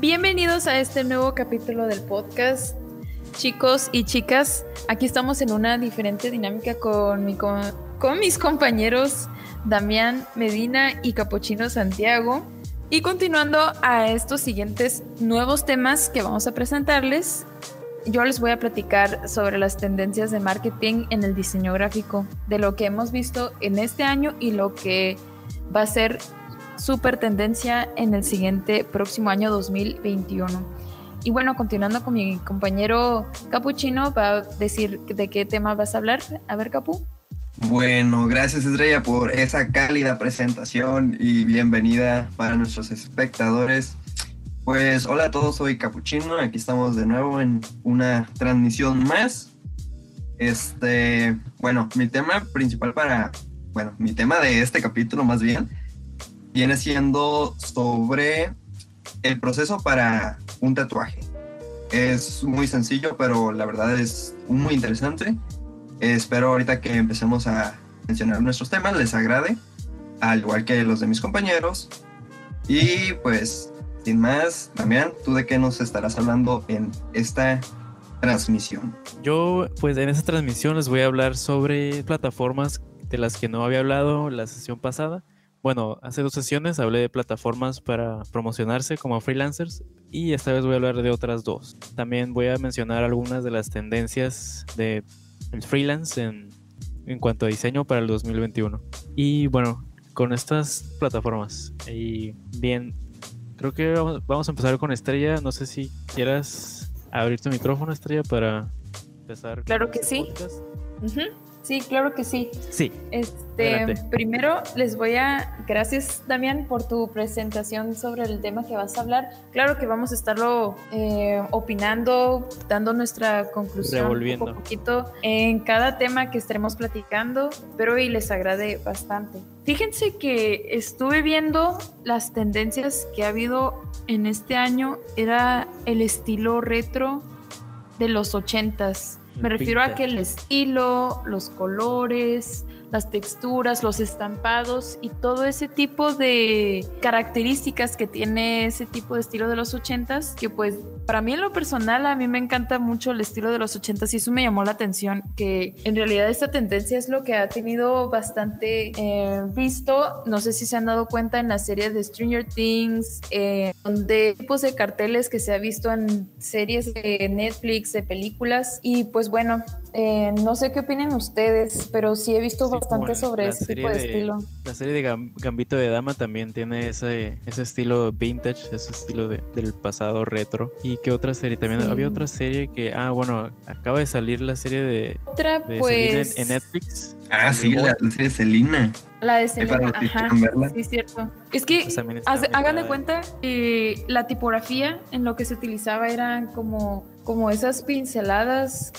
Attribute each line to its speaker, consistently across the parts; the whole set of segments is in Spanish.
Speaker 1: Bienvenidos a este nuevo capítulo del podcast. Chicos y chicas, aquí estamos en una diferente dinámica con, mi, con, mis compañeros Damián Medina y Capuchino Santiago. Y continuando a estos siguientes nuevos temas que vamos a presentarles, yo les voy a platicar sobre las tendencias de marketing en el diseño gráfico, de lo que hemos visto en este año y lo que va a ser super tendencia en el siguiente próximo año 2021. Y bueno, continuando con mi compañero Capuchino, va a decir de qué tema vas a hablar. A ver, Capu.
Speaker 2: Bueno, gracias Estrella por esa cálida presentación y bienvenida para nuestros espectadores. Pues hola a todos, soy Capuchino, aquí estamos de nuevo en una transmisión más. Este, bueno, mi tema principal para, bueno, mi tema de este capítulo más bien viene siendo sobre el proceso para un tatuaje. Es muy sencillo, pero la verdad es muy interesante. Espero ahorita que empecemos a mencionar nuestros temas les agrade, al igual que los de mis compañeros. Y pues, sin más, Damián, ¿tú de qué nos estarás hablando en esta transmisión?
Speaker 3: Yo, pues en esta transmisión les voy a hablar sobre plataformas de las que no había hablado la sesión pasada bueno, hace dos sesiones hablé de plataformas para promocionarse como freelancers y esta vez voy a hablar de otras dos. También voy a mencionar algunas de las tendencias de el freelance en, en cuanto a diseño para el 2021. Y bueno, con estas plataformas. Y bien, creo que vamos, a empezar con Estrella. No sé si quieras abrir tu micrófono, Estrella, para empezar.
Speaker 1: Claro que sí. Sí, claro que sí.
Speaker 3: Sí.
Speaker 1: Este, primero les voy a, gracias Damián por tu presentación sobre el tema que vas a hablar. Claro que vamos a estarlo eh, opinando, dando nuestra conclusión un poquito en cada tema que estaremos platicando, pero hoy les agrade bastante. Fíjense que estuve viendo las tendencias que ha habido en este año, era el estilo retro de los ochentas me refiero a que el estilo, los colores, las texturas, los estampados y todo ese tipo de características que tiene ese tipo de estilo de los ochentas, que pues para mí en lo personal a mí me encanta mucho el estilo de los ochentas y eso me llamó la atención, que en realidad esta tendencia es lo que ha tenido bastante eh, visto, no sé si se han dado cuenta en la serie de Stranger Things, eh, donde tipos de carteles que se ha visto en series de Netflix, de películas. Y pues bueno, eh, no sé qué opinen ustedes, pero sí he visto bastante sobre ese tipo de, estilo.
Speaker 3: La serie de Gambito de Dama también tiene ese, ese estilo vintage, ese estilo del pasado retro. ¿Y qué otra serie? También había otra serie que, ah, bueno, acaba de salir la serie de,
Speaker 1: otra, pues...
Speaker 3: en, Netflix.
Speaker 2: Ah, sí, la, serie de Selina.
Speaker 1: La de Selina, ajá, sí, cierto. Es que pues hagan de cuenta que la tipografía en lo que se utilizaba eran como, como esas pinceladas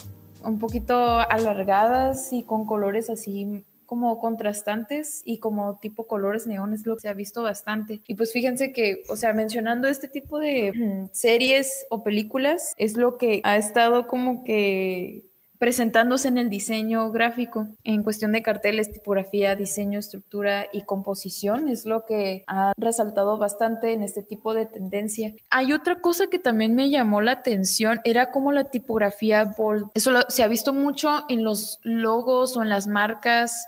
Speaker 1: un poquito alargadas y con colores así como contrastantes y como tipo colores neones, lo que se ha visto bastante. Y pues fíjense que, o sea, mencionando este tipo de mm, series o películas, es lo que ha estado como que presentándose en el diseño gráfico en cuestión de carteles, tipografía, diseño, estructura y composición. Es lo que ha resaltado bastante en este tipo de tendencia. Hay otra cosa que también me llamó la atención, era como la tipografía bold. Eso se ha visto mucho en los logos o en las marcas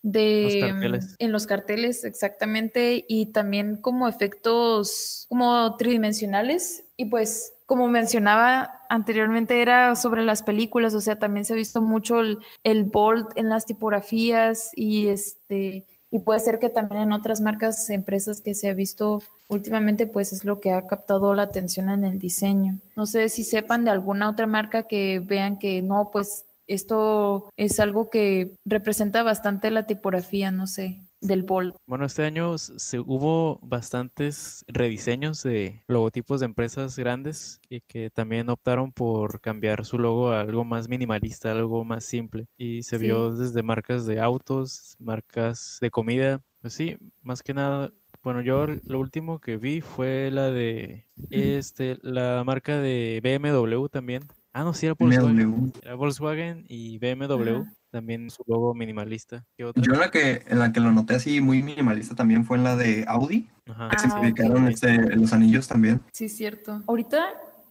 Speaker 1: de en los carteles exactamente y también como efectos como tridimensionales y pues como mencionaba anteriormente, era sobre las películas, o sea, también se ha visto mucho el, bold en las tipografías y este y puede ser que también en otras marcas, empresas que se ha visto últimamente, pues es lo que ha captado la atención en el diseño. No sé si sepan de alguna otra marca que vean que no, pues esto es algo que representa bastante la tipografía, no sé del.
Speaker 3: Bueno, este año se, hubo bastantes rediseños de logotipos de empresas grandes y que también optaron por cambiar su logo a algo más minimalista, algo más simple. Y se vio desde marcas de autos, marcas de comida. Pues sí, más que nada bueno, yo lo último que vi fue la de este, la marca de BMW también. Ah, no, sí era Volkswagen. Era Volkswagen y BMW también su logo minimalista.
Speaker 2: Yo la que, en la que lo noté así muy minimalista también fue en la de Audi. Ajá. Que ah, este, los anillos también.
Speaker 1: Sí, cierto. Ahorita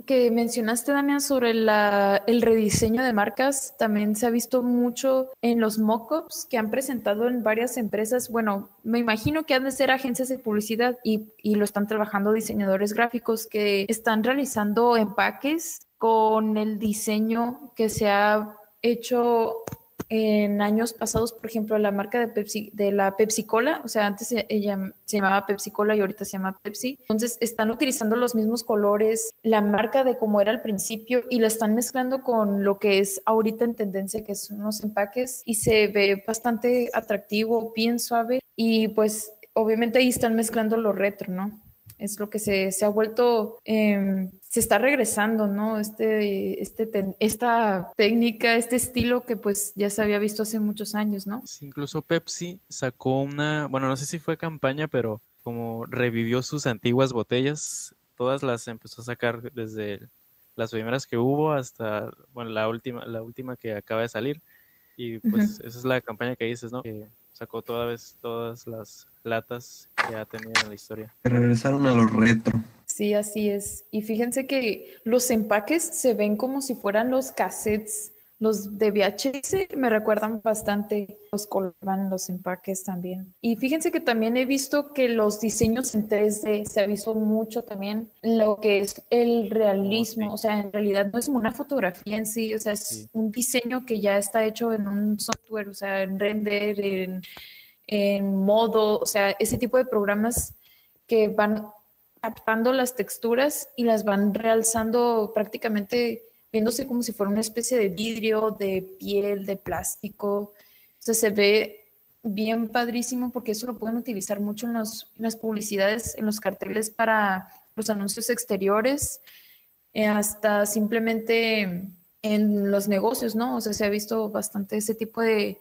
Speaker 1: que mencionaste, Damián, sobre el rediseño de marcas, también se ha visto mucho en los mockups que han presentado en varias empresas. Bueno, me imagino que han de ser agencias de publicidad y, y lo están trabajando diseñadores gráficos que están realizando empaques con el diseño que se ha hecho en años pasados, por ejemplo, la marca de Pepsi, de la Pepsi Cola, o sea, antes ella se llamaba Pepsi Cola y ahorita se llama Pepsi. Entonces están utilizando los mismos colores, la marca de como era al principio y la están mezclando con lo que es ahorita en tendencia, que son unos empaques y se ve bastante atractivo, bien suave y pues obviamente ahí están mezclando lo retro, ¿no? Es lo que se, se ha vuelto eh, se está regresando, ¿no? Este, este, esta técnica, este estilo que pues ya se había visto hace muchos años, ¿no?
Speaker 3: incluso Pepsi sacó una, bueno, no sé si fue campaña, pero como revivió sus antiguas botellas, todas las empezó a sacar desde las primeras que hubo hasta, bueno, la última, la última que acaba de salir. Y pues esa es la campaña que dices, ¿no? Que sacó toda vez todas las latas que ha tenido en la historia.
Speaker 2: Regresaron a los retro.
Speaker 1: Sí, así es. Y fíjense que los empaques se ven como si fueran los cassettes, los de VHS, me recuerdan bastante los colban los empaques también. Y fíjense que también he visto que los diseños en 3D se ha visto mucho también lo que es el realismo, o sea, en realidad no es una fotografía en sí, o sea, es un diseño que ya está hecho en un software, o sea, en render, en, en modo, o sea, ese tipo de programas que van captando las texturas y las van realzando prácticamente viéndose como si fuera una especie de vidrio, de piel, de plástico. O se ve bien padrísimo porque eso lo pueden utilizar mucho en, las publicidades, en los carteles para los anuncios exteriores, eh, hasta simplemente en los negocios, ¿no? O sea, se ha visto bastante ese tipo de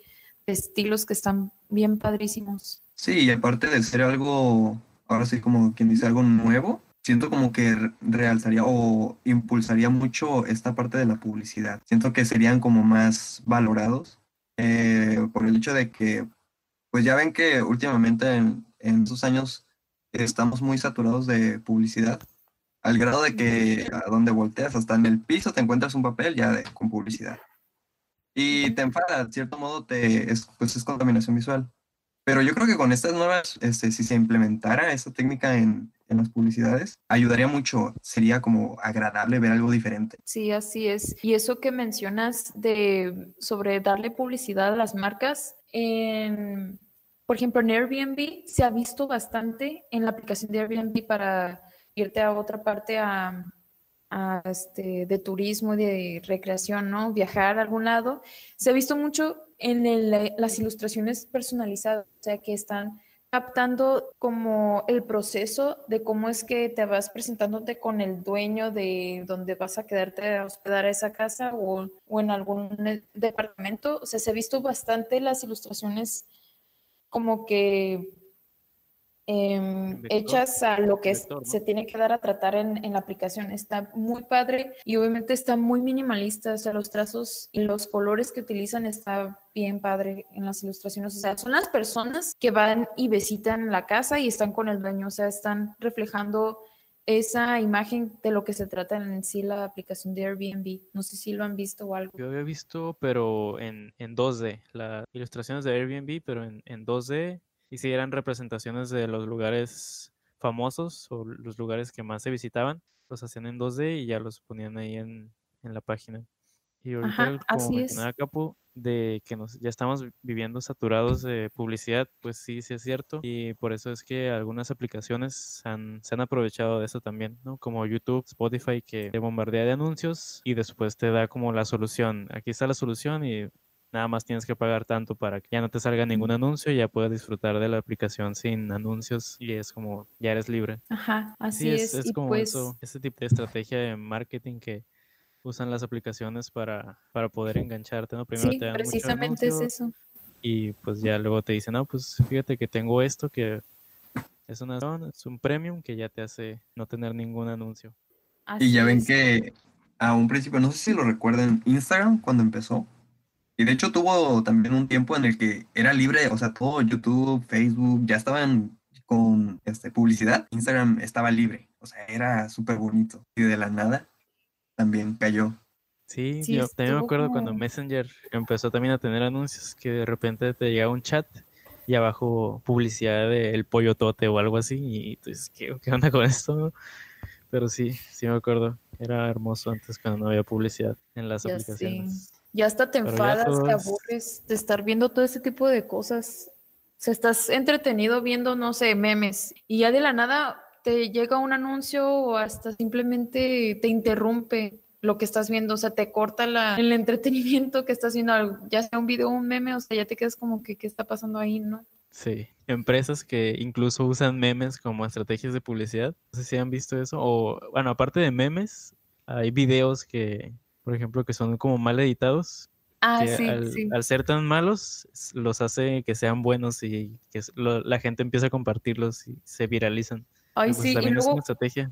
Speaker 1: estilos que están bien padrísimos.
Speaker 2: Sí, y aparte de ser algo ahora sí como quien dice algo nuevo, siento como que realzaría o impulsaría mucho esta parte de la publicidad. Siento que serían como más valorados eh, por el hecho de que, pues ya ven que últimamente en, en estos años estamos muy saturados de publicidad, al grado de que a donde volteas, hasta en el piso te encuentras un papel ya de, con publicidad. Y te enfada, de cierto modo, te, es, pues es contaminación visual. Pero yo creo que con estas nuevas, este, si se implementara esta técnica en, en las publicidades, ayudaría mucho. Sería como agradable ver algo diferente.
Speaker 1: Sí, así es. Y eso que mencionas de sobre darle publicidad a las marcas, en, por ejemplo, en Airbnb se ha visto bastante en la aplicación de Airbnb para irte a otra parte a, este, de turismo, de recreación, ¿no? Viajar a algún lado. Se ha visto mucho en las ilustraciones personalizadas, o sea, que están captando como el proceso de cómo es que te vas presentándote con el dueño de donde vas a quedarte a hospedar a esa casa o, o en algún departamento. O sea, se ha visto bastante las ilustraciones como que Em, hechas a lo que se tiene que dar a tratar en, en, la aplicación. Está muy padre y obviamente está muy minimalista, o sea, los trazos y los colores que utilizan está bien padre en las ilustraciones. O sea, son las personas que van y visitan la casa y están con el dueño, o sea, están reflejando esa imagen de lo que se trata en sí la aplicación de Airbnb. No sé si lo han visto o algo.
Speaker 3: Yo había visto, pero en, en 2D, las ilustraciones de Airbnb, pero en, en 2D y si eran representaciones de los lugares famosos o los lugares que más se visitaban, los hacían en 2D y ya los ponían ahí en, la página. Y ahorita, como mencionaba Capu, de que nos, ya estamos viviendo saturados de publicidad, pues sí, sí es cierto. Y por eso es que algunas aplicaciones han, se han aprovechado de eso también, ¿no? Como YouTube, Spotify, que te bombardea de anuncios y después te da como la solución. Aquí está la solución y nada más tienes que pagar tanto para que ya no te salga ningún anuncio y ya puedas disfrutar de la aplicación sin anuncios y es como ya eres libre.
Speaker 1: Ajá, así es.
Speaker 3: Es, como pues eso, ese tipo de estrategia de marketing que usan las aplicaciones para, para poder engancharte, ¿no?
Speaker 1: Primero te dan precisamente es eso.
Speaker 3: Y pues ya luego te dicen, no, pues fíjate que tengo esto que es una es un premium que ya te hace no tener ningún anuncio.
Speaker 2: y ya ven que a un principio, no sé si lo recuerdan, Instagram cuando empezó, Y de hecho tuvo también un tiempo en el que era libre, o sea, todo YouTube, Facebook, ya estaban con este, publicidad. Instagram estaba libre, o sea, era súper bonito. Y de la nada también cayó.
Speaker 3: Sí, yo también me acuerdo cuando Messenger empezó también a tener anuncios que de repente te llegaba un chat y abajo publicidad del pollo tote o algo así y tú dices, ¿qué, qué onda con esto? Pero sí, sí me acuerdo. Era hermoso antes cuando no había publicidad en las aplicaciones.
Speaker 1: Ya hasta te enfadas, te aburres de estar viendo todo ese tipo de cosas. O sea, estás entretenido viendo, no sé, memes y ya de la nada te llega un anuncio o hasta simplemente te interrumpe lo que estás viendo, o sea, te corta la, el entretenimiento que estás viendo, ya sea un video o un meme, o sea, ya te quedas como que, ¿qué está pasando ahí, no?
Speaker 3: Sí, empresas que incluso usan memes como estrategias de publicidad, no sé si han visto eso, o bueno, aparte de memes, hay videos que, por ejemplo, que son como mal editados.
Speaker 1: Ah, sí,
Speaker 3: al,
Speaker 1: sí.
Speaker 3: al, ser tan malos, los hace que sean buenos y que lo, la gente empieza a compartirlos y se viralizan.
Speaker 1: Ay, pues sí, y luego,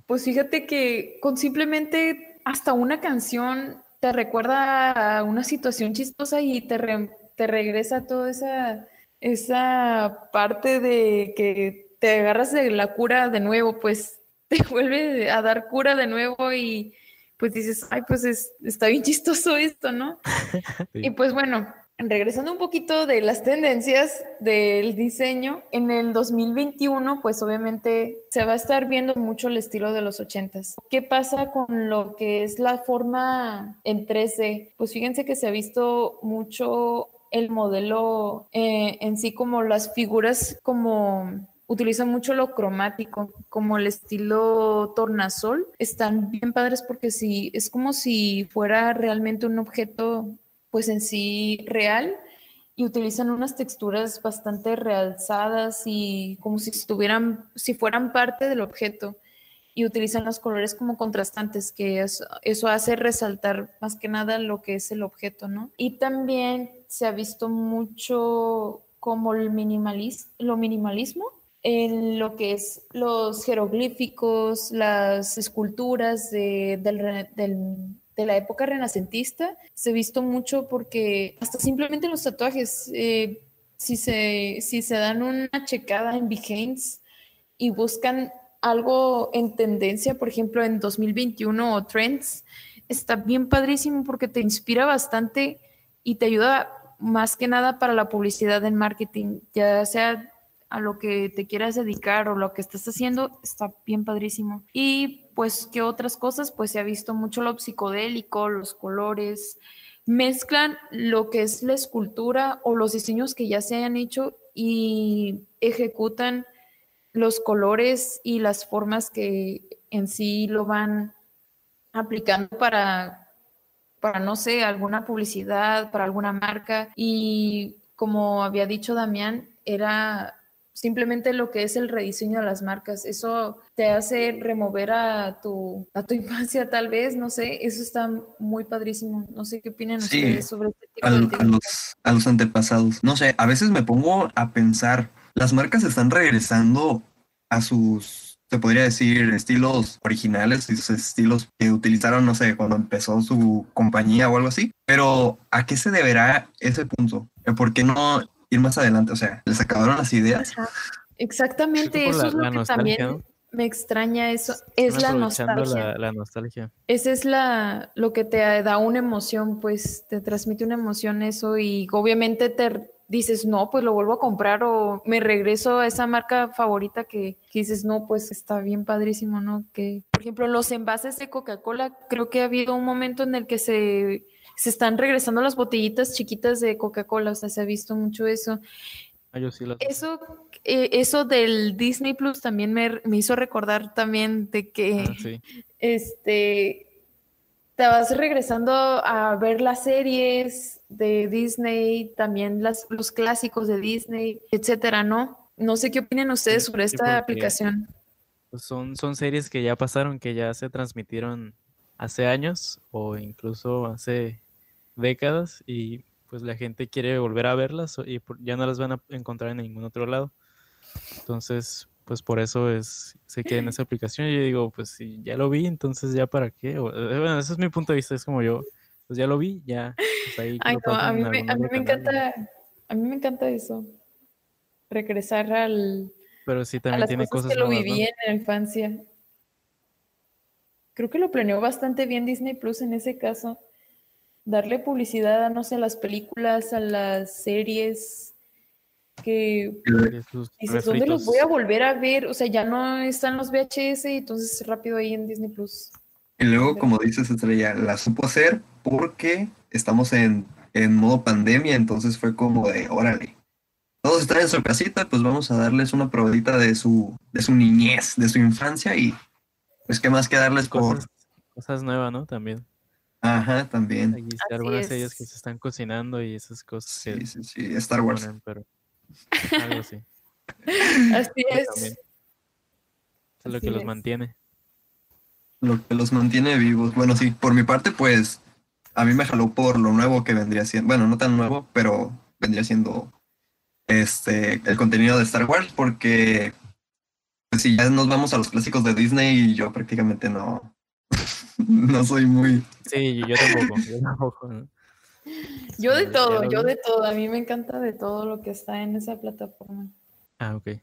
Speaker 1: pues fíjate que con simplemente hasta una canción te recuerda a una situación chistosa y te, re, te regresa toda esa, esa parte de que te agarras de la cura de nuevo, pues te vuelve a dar cura de nuevo y pues dices, ay, pues es, está bien chistoso esto, ¿no? sí. Y pues bueno, regresando un poquito de las tendencias del diseño, en el 2021, pues obviamente se va a estar viendo mucho el estilo de los 80s. ¿Qué pasa con lo que es la forma en 3D? Pues fíjense que se ha visto mucho el modelo eh, en sí como las figuras como utilizan mucho lo cromático, como el estilo tornasol. Están bien padres porque sí, es como si fuera realmente un objeto, pues en sí real, y utilizan unas texturas bastante realzadas y como si estuvieran, si fueran parte del objeto. Y utilizan los colores como contrastantes, que eso, eso hace resaltar más que nada lo que es el objeto, ¿no? Y también se ha visto mucho como el lo minimalismo, en lo que es los jeroglíficos, las esculturas de, del, de, la época renacentista, se ha visto mucho porque hasta simplemente los tatuajes, eh, si, se, si se dan una checada en Behance y buscan algo en tendencia, por ejemplo, en 2021 o Trends, está bien padrísimo porque te inspira bastante y te ayuda más que nada para la publicidad en marketing, ya sea a lo que te quieras dedicar o lo que estás haciendo, está bien padrísimo. Y pues, ¿qué otras cosas? Pues se ha visto mucho lo psicodélico, los colores, mezclan lo que es la escultura o los diseños que ya se hayan hecho y ejecutan los colores y las formas que en sí lo van aplicando para, para, no sé, alguna publicidad, para alguna marca. Y como había dicho Damián, era simplemente lo que es el rediseño de las marcas. Eso te hace remover a tu, a tu infancia tal vez, no sé, eso está muy padrísimo. No sé qué opinan sí, ustedes sobre este tipo
Speaker 2: al,
Speaker 1: de
Speaker 2: a los, a los antepasados. No sé, a veces me pongo a pensar, las marcas están regresando a sus, se podría decir, estilos originales, esos estilos que utilizaron, no sé, cuando empezó su compañía o algo así. Pero ¿a qué se deberá ese punto? ¿Por qué no ir más adelante, o sea, les acabaron las ideas.
Speaker 1: Ajá. Exactamente, eso la, es lo que también me extraña, eso es la nostalgia.
Speaker 3: La, la, nostalgia.
Speaker 1: Esa es la, lo que te da una emoción, pues te transmite una emoción eso y obviamente te dices, no, pues lo vuelvo a comprar o me regreso a esa marca favorita que, que dices, no, pues está bien padrísimo, ¿no? Que, por ejemplo, los envases de Coca-Cola, creo que ha habido un momento en el que se se están regresando las botellitas chiquitas de Coca-Cola, o sea, se ha visto mucho eso.
Speaker 3: Ah, yo sí las...
Speaker 1: Eso, eh, eso del Disney Plus también me, me, hizo recordar también de que
Speaker 3: ah, sí.
Speaker 1: este te vas regresando a ver las series de Disney, también las, los clásicos de Disney, etcétera, ¿no? No sé qué opinan ustedes sí, sobre esta aplicación.
Speaker 3: Pues son, son series que ya pasaron, que ya se transmitieron hace años o incluso hace décadas y pues la gente quiere volver a verlas y ya no las van a encontrar en ningún otro lado. Entonces, pues por eso es se queda en esa aplicación y yo digo, pues si ya lo vi, entonces ya para qué. O, eh, bueno, ese es mi punto de vista, es como yo pues ya lo vi, ya.
Speaker 1: Pues ahí Ay, no, a mí, me, a mí me encanta, a mí me encanta eso. Regresar al.
Speaker 3: Pero sí también tiene cosas,
Speaker 1: que lo viví en la infancia. Creo que lo planeó bastante bien Disney Plus en ese caso. Darle publicidad a, no sé, a las películas, a las series, que dices, ¿dónde los voy a volver a ver? O sea, ya no están los VHS y entonces rápido ahí en Disney Plus.
Speaker 2: Y luego, como dices, Estrella, la supo hacer porque estamos en, en modo pandemia, entonces fue como de, órale, todos están en su casita, pues vamos a darles una probadita de su, de su niñez, de su infancia y pues qué más que darles
Speaker 3: cosas, Cosas nuevas, ¿no? También.
Speaker 2: Ajá, también.
Speaker 3: Hay algunas series que se están cocinando y esas cosas.
Speaker 2: Sí, sí, sí, Star Wars.
Speaker 3: pero algo así.
Speaker 1: Así es.
Speaker 3: es lo que los mantiene.
Speaker 2: Lo que los mantiene vivos. Bueno, sí, por mi parte, pues a mí me jaló por lo nuevo que vendría siendo. Bueno, no tan nuevo, pero vendría siendo este el contenido de Star Wars, porque si ya nos vamos a los clásicos de Disney, yo prácticamente no, no soy muy.
Speaker 3: Sí, yo tampoco. Yo tampoco.
Speaker 1: Yo de todo, yo de todo. A mí me encanta de todo lo que está en esa plataforma.
Speaker 3: Ah, ok.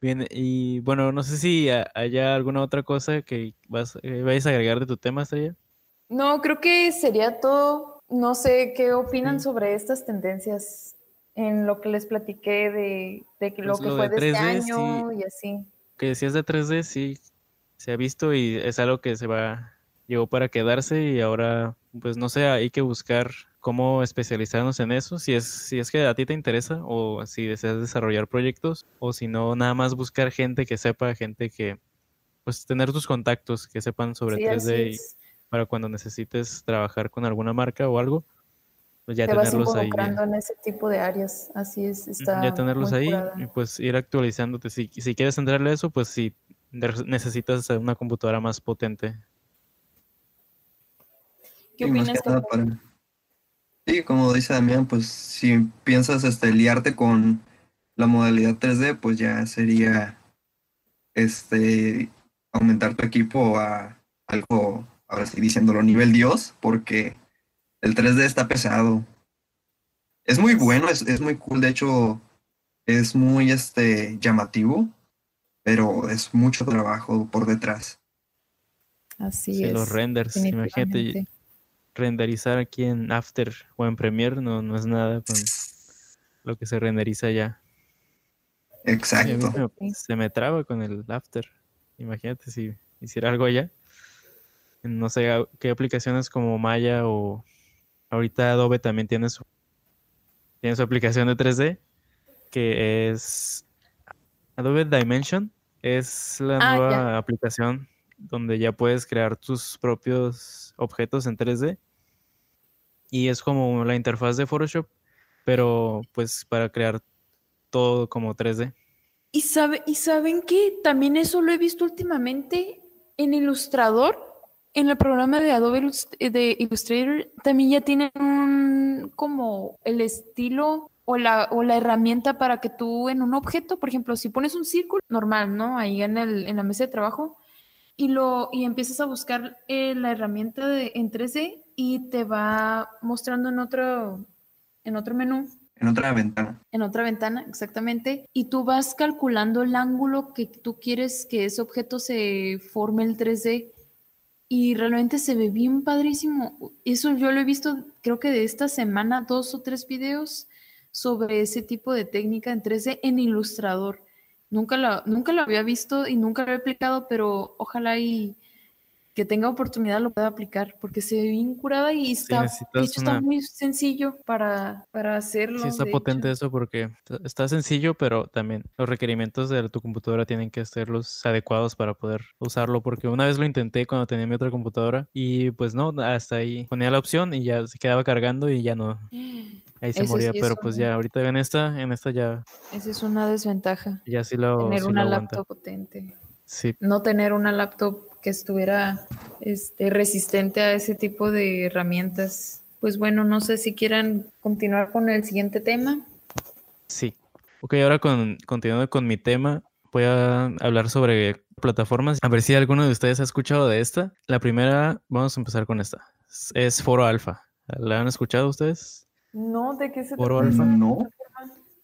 Speaker 3: Bien, y bueno, no sé si haya alguna otra cosa que vas, eh, vayas a agregar de tu tema, Estrella.
Speaker 1: No, creo que sería todo. No sé qué opinan sobre estas tendencias en lo que les platiqué de, de lo pues que fue de, este año y así.
Speaker 3: Que decías de 3D, sí, se ha visto y es algo que se va, llegó para quedarse y ahora, pues no sé, hay que buscar cómo especializarnos en eso, si es, si es que a ti te interesa o si deseas desarrollar proyectos o si no, nada más buscar gente que sepa, gente que, pues tener tus contactos que sepan sobre 3D y para cuando necesites trabajar con alguna marca o algo, pues ya tenerlos ahí.
Speaker 1: en ese tipo de áreas, así es, está
Speaker 3: Ya tenerlos ahí y pues ir actualizándote. Si, si quieres entrarle a eso, pues si necesitas una computadora más potente.
Speaker 1: ¿Qué opinas?
Speaker 2: Sí, como dice Damián, pues si piensas este, liarte con la modalidad 3D, pues ya sería este aumentar tu equipo a algo, ahora sí diciéndolo, nivel Dios, porque el 3D está pesado. Es muy bueno, es, es muy cool, de hecho, es muy este llamativo, pero es mucho trabajo por detrás.
Speaker 1: Así
Speaker 3: sí,
Speaker 1: es.
Speaker 3: Los renders, imagínate renderizar aquí en After o en Premiere no, no es nada con lo que se renderiza ya.
Speaker 2: Exacto.
Speaker 3: se me traba con el After. Imagínate si hiciera algo allá. No sé qué aplicaciones como Maya o ahorita Adobe también tiene su, tiene su aplicación de 3D que es Adobe Dimension. Es la ah, nueva aplicación donde ya puedes crear tus propios objetos en 3D y es como la interfaz de Photoshop, pero pues para crear todo como 3D.
Speaker 1: Y, sabe, y saben que también eso lo he visto últimamente en Illustrator, en el programa de Adobe de Illustrator, también ya tienen un, como el estilo o la, o la herramienta para que tú en un objeto, por ejemplo, si pones un círculo normal, ¿no? Ahí en, el, en la mesa de trabajo, y, lo, y empiezas a buscar eh, la herramienta de, en 3D y te va mostrando en otro, en otro menú.
Speaker 2: En otra ventana.
Speaker 1: En otra ventana, exactamente. Y tú vas calculando el ángulo que tú quieres que ese objeto se forme el 3D. Y realmente se ve bien padrísimo. Eso yo lo he visto, creo que de esta semana, dos o tres videos sobre ese tipo de técnica en 3D en Ilustrador. Nunca lo, nunca lo había visto y nunca lo he aplicado, pero ojalá y que tenga oportunidad lo pueda aplicar, porque se ve bien curada y está, está muy sencillo para, para hacerlo.
Speaker 3: Sí, está potente eso porque está sencillo, pero también los requerimientos de tu computadora tienen que ser los adecuados para poder usarlo, porque una vez lo intenté cuando tenía mi otra computadora y pues no, hasta ahí ponía la opción y ya se quedaba cargando y ya no. Ahí se moría, pero pues ya ahorita en esta, en esta ya.
Speaker 1: Esa es una desventaja.
Speaker 3: Ya sí lo.
Speaker 1: Tener una laptop potente. Sí. No tener una laptop que estuviera este, resistente a ese tipo de herramientas. Pues bueno, no sé si quieran continuar con el siguiente tema.
Speaker 3: Sí. Ok, ahora con, continuando con mi tema, voy a hablar sobre plataformas. A ver si alguno de ustedes ha escuchado de esta. La primera, vamos a empezar con esta. Es Foro Alfa. ¿La han escuchado ustedes?
Speaker 1: No, ¿de qué se
Speaker 2: Foro Alfa? No.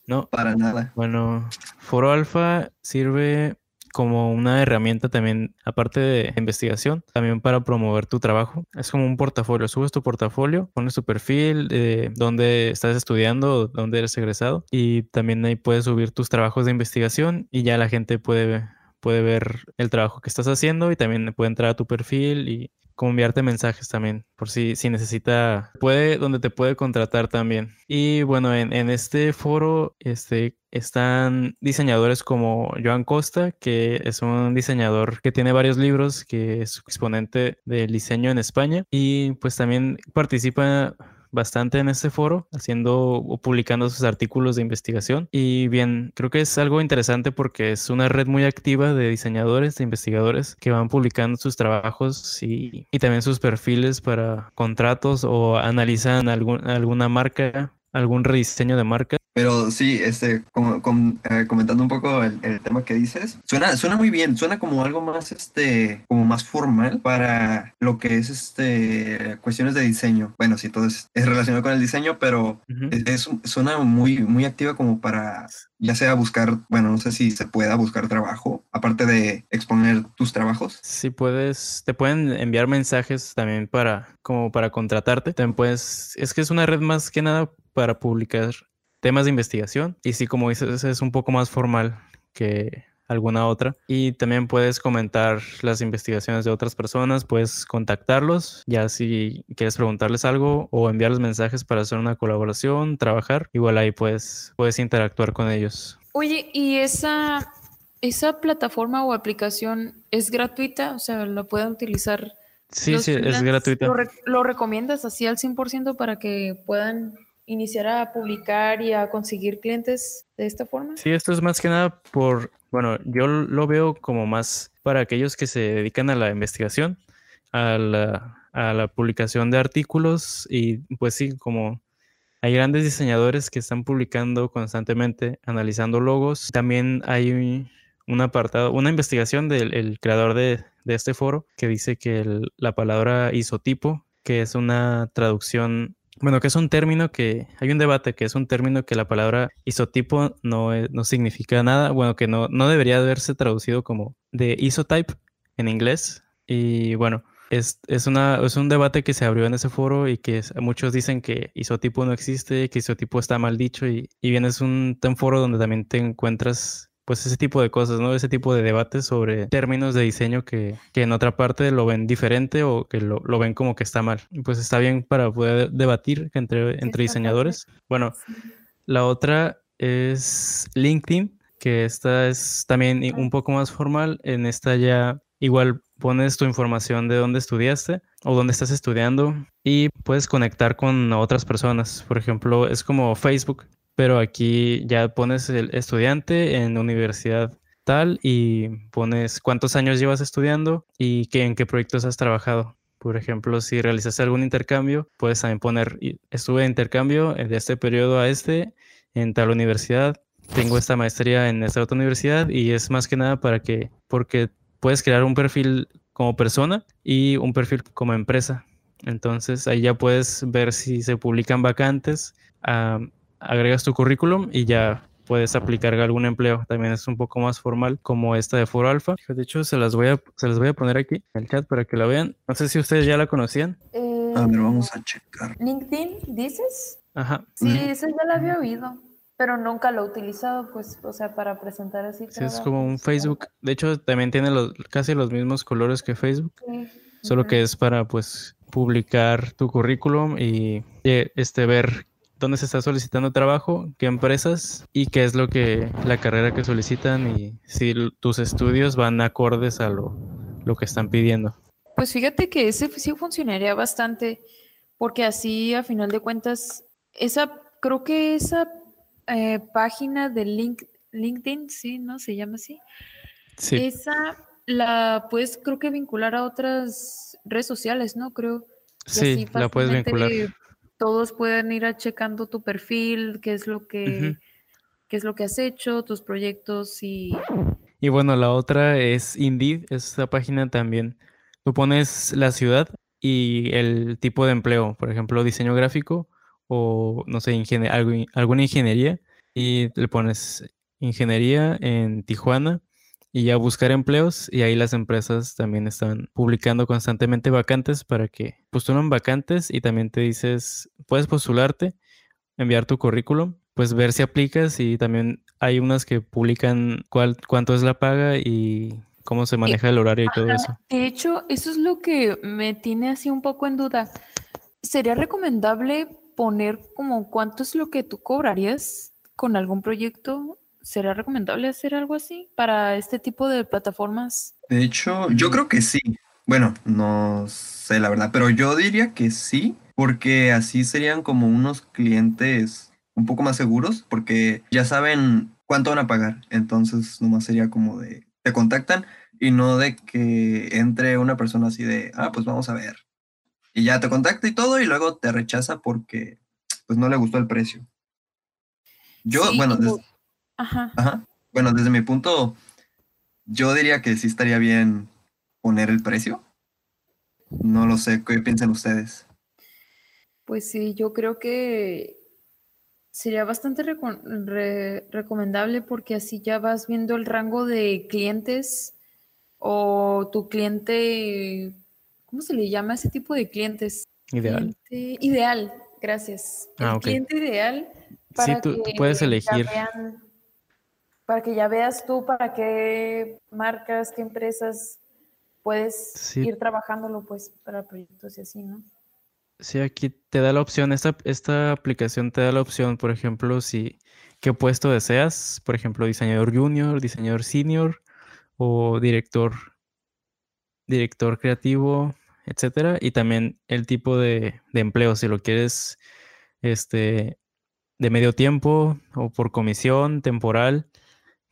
Speaker 3: No.
Speaker 2: Para nada.
Speaker 3: Bueno, Foro Alfa sirve como una herramienta también, aparte de investigación, también para promover tu trabajo. Es como un portafolio. Subes tu portafolio, pones tu perfil, de dónde estás estudiando, dónde eres egresado y también ahí puedes subir tus trabajos de investigación y ya la gente puede, puede ver el trabajo que estás haciendo y también puede entrar a tu perfil y como enviarte mensajes también, por si, si necesita, puede, donde te puede contratar también. Y bueno, en, en este foro este, están diseñadores como Joan Costa, que es un diseñador que tiene varios libros, que es exponente del diseño en España, y pues también participa bastante en este foro, haciendo o publicando sus artículos de investigación. Y bien, creo que es algo interesante porque es una red muy activa de diseñadores, de investigadores que van publicando sus trabajos y, y también sus perfiles para contratos o analizan algún, alguna marca algún rediseño de marca.
Speaker 2: Pero sí, este, como, eh, comentando un poco el, tema que dices, suena, suena muy bien, suena como algo más, este, como más formal para lo que es, este, cuestiones de diseño. Bueno, sí, todo es, relacionado con el diseño, pero es, suena muy, muy activa como para, ya sea buscar, bueno, no sé si se pueda buscar trabajo, aparte de exponer tus trabajos.
Speaker 3: Sí, puedes, te pueden enviar mensajes también para, como para contratarte. También puedes, es que es una red más que nada para publicar temas de investigación. Y sí, como dices, es un poco más formal que alguna otra. Y también puedes comentar las investigaciones de otras personas, puedes contactarlos, ya si quieres preguntarles algo o enviarles mensajes para hacer una colaboración, trabajar, igual ahí puedes, puedes interactuar con ellos.
Speaker 1: Oye, ¿y esa, esa plataforma o aplicación es gratuita? O sea, ¿la pueden utilizar?
Speaker 3: Sí, sí, es gratuita.
Speaker 1: ¿Lo, ¿Lo recomiendas así al 100% para que puedan iniciar a publicar y a conseguir clientes de esta forma?
Speaker 3: Sí, esto es más que nada por, bueno, yo lo veo como más para aquellos que se dedican a la investigación, a la, a la publicación de artículos y pues sí, como hay grandes diseñadores que están publicando constantemente, analizando logos. También hay un apartado, una investigación del creador de, de, este foro que dice que la palabra isotipo, que es una traducción bueno, que es un término que, hay un debate que es un término que la palabra isotipo no, no significa nada, bueno, que no, no debería haberse traducido como de isotype en inglés. Y bueno, es, es, una, es un debate que se abrió en ese foro y que muchos dicen que isotipo no existe, que isotipo está mal dicho y, y bien es un, un foro donde también te encuentras pues ese tipo de cosas, ¿no? Ese tipo de debates sobre términos de diseño que, en otra parte lo ven diferente o que lo, ven como que está mal. Pues está bien para poder debatir entre, entre diseñadores. Bueno, la otra es LinkedIn, que esta es también un poco más formal. En esta ya igual pones tu información de dónde estudiaste o dónde estás estudiando y puedes conectar con otras personas. Por ejemplo, es como Facebook, pero aquí ya pones el estudiante en universidad tal y pones cuántos años llevas estudiando y qué, en qué proyectos has trabajado. Por ejemplo, si realizas algún intercambio, puedes también poner, estuve de intercambio de este periodo a este en tal universidad, tengo esta maestría en esta otra universidad y es más que nada para que, porque puedes crear un perfil como persona y un perfil como empresa. Entonces ahí ya puedes ver si se publican vacantes agregas tu currículum y ya puedes aplicar algún empleo. También es un poco más formal como esta de Foro Alfa. De hecho, se las voy a, se las voy a poner aquí en el chat para que la vean. No sé si ustedes ya la conocían.
Speaker 2: Eh, a ver, vamos a checar.
Speaker 1: LinkedIn, ¿dices?
Speaker 3: Ajá.
Speaker 1: Sí, eso ya la había oído, pero nunca lo he utilizado, pues, o sea, para presentar así.
Speaker 3: Sí, es como un Facebook. De hecho, también tiene los, casi los mismos colores que Facebook. Solo que es para, pues, publicar tu currículum y este, ver dónde se está solicitando trabajo, qué empresas y qué es lo que la carrera que solicitan y si tus estudios van acordes a lo, lo que están pidiendo.
Speaker 1: Pues fíjate que ese sí funcionaría bastante, porque así a final de cuentas, esa, creo que esa eh, página de link, LinkedIn, sí, ¿no? Se llama así.
Speaker 3: Sí.
Speaker 1: Esa la puedes, creo que vincular a otras redes sociales, ¿no? Creo.
Speaker 3: sí, la puedes vincular
Speaker 1: todos pueden ir a checando tu perfil, qué es lo que, qué es lo que has hecho, tus proyectos y...
Speaker 3: Y bueno, la otra es Indeed, esa página también. Tú pones la ciudad y el tipo de empleo, por ejemplo, diseño gráfico o no sé, alguna ingeniería y le pones ingeniería en Tijuana y ya buscar empleos y ahí las empresas también están publicando constantemente vacantes para que postulan vacantes y también te dices, puedes postularte, enviar tu currículum, pues ver si aplicas y también hay unas que publican cuál, cuánto es la paga y cómo se maneja el horario y todo eso.
Speaker 1: De hecho, eso es lo que me tiene así un poco en duda. ¿Sería recomendable poner como cuánto es lo que tú cobrarías con algún proyecto? ¿Será recomendable hacer algo así para este tipo de plataformas?
Speaker 2: De hecho, yo creo que sí. Bueno, no sé la verdad, pero yo diría que sí, porque así serían como unos clientes un poco más seguros, porque ya saben cuánto van a pagar. Entonces, nomás sería como de, te contactan y no de que entre una persona así de, ah, pues vamos a ver. Y ya te contacta y todo y luego te rechaza porque pues no le gustó el precio. Yo, bueno, ajá. bueno, desde mi punto, yo diría que sí estaría bien poner el precio. No lo sé, ¿qué piensan ustedes?
Speaker 1: Pues sí, yo creo que sería bastante recomendable porque así ya vas viendo el rango de clientes o tu cliente, ¿cómo se le llama ese tipo de clientes?
Speaker 3: Ideal.
Speaker 1: ideal, gracias. el ah, cliente ideal
Speaker 3: para tú, que puedes elegir.
Speaker 1: Para que ya veas tú para qué marcas, qué empresas puedes ir trabajándolo pues para proyectos y así, ¿no?
Speaker 3: Sí, aquí te da la opción, esta, esta aplicación te da la opción, por ejemplo, si qué puesto deseas, por ejemplo, diseñador junior, diseñador senior o director, director creativo, etcétera, y también el tipo de, de empleo, si lo quieres este, de medio tiempo o por comisión, temporal,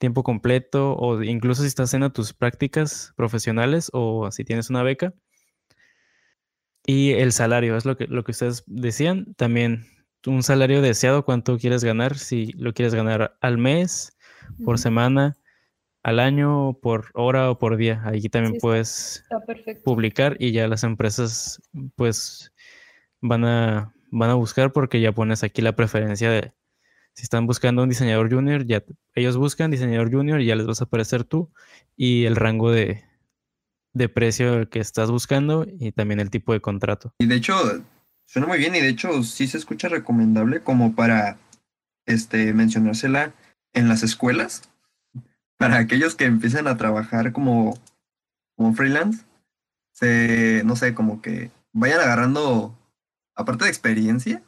Speaker 3: tiempo completo, o incluso si estás haciendo tus prácticas profesionales o si tienes una beca y el salario, es lo que, lo que ustedes decían. También un salario deseado, cuánto quieres ganar, si lo quieres ganar al mes, por semana, al año, por hora o por día. Aquí también puedes publicar y ya las empresas pues van a, van a buscar porque ya pones aquí la preferencia de si están buscando un diseñador junior, ya ellos buscan diseñador junior y ya les vas a aparecer tú y el rango de, de precio que estás buscando y también el tipo de contrato.
Speaker 2: Y de hecho, suena muy bien y de hecho sí se escucha recomendable como para este, mencionársela en las escuelas, para aquellos que empiezan a trabajar como, como freelance, se, no sé, como que vayan agarrando, aparte de experiencia,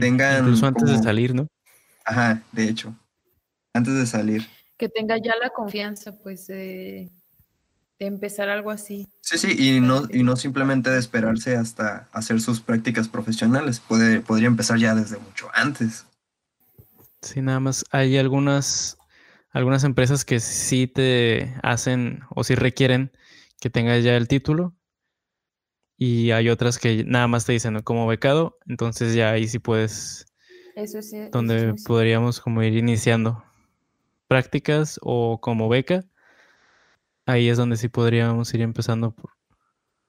Speaker 2: tengan...
Speaker 3: Incluso antes de salir, ¿no?
Speaker 2: Ajá, de hecho, antes de salir.
Speaker 1: Que tenga ya la confianza, pues, de de empezar algo así.
Speaker 2: Sí, sí, y no, y no simplemente de esperarse hasta hacer sus prácticas profesionales, Puede, podría empezar ya desde mucho antes.
Speaker 3: Sí, nada más hay algunas, algunas empresas que sí te hacen o sí requieren que tengas ya el título y hay otras que nada más te dicen como becado, entonces ya ahí sí puedes,
Speaker 1: eso sí,
Speaker 3: donde podríamos como ir iniciando prácticas o como beca ahí es donde sí podríamos ir empezando por,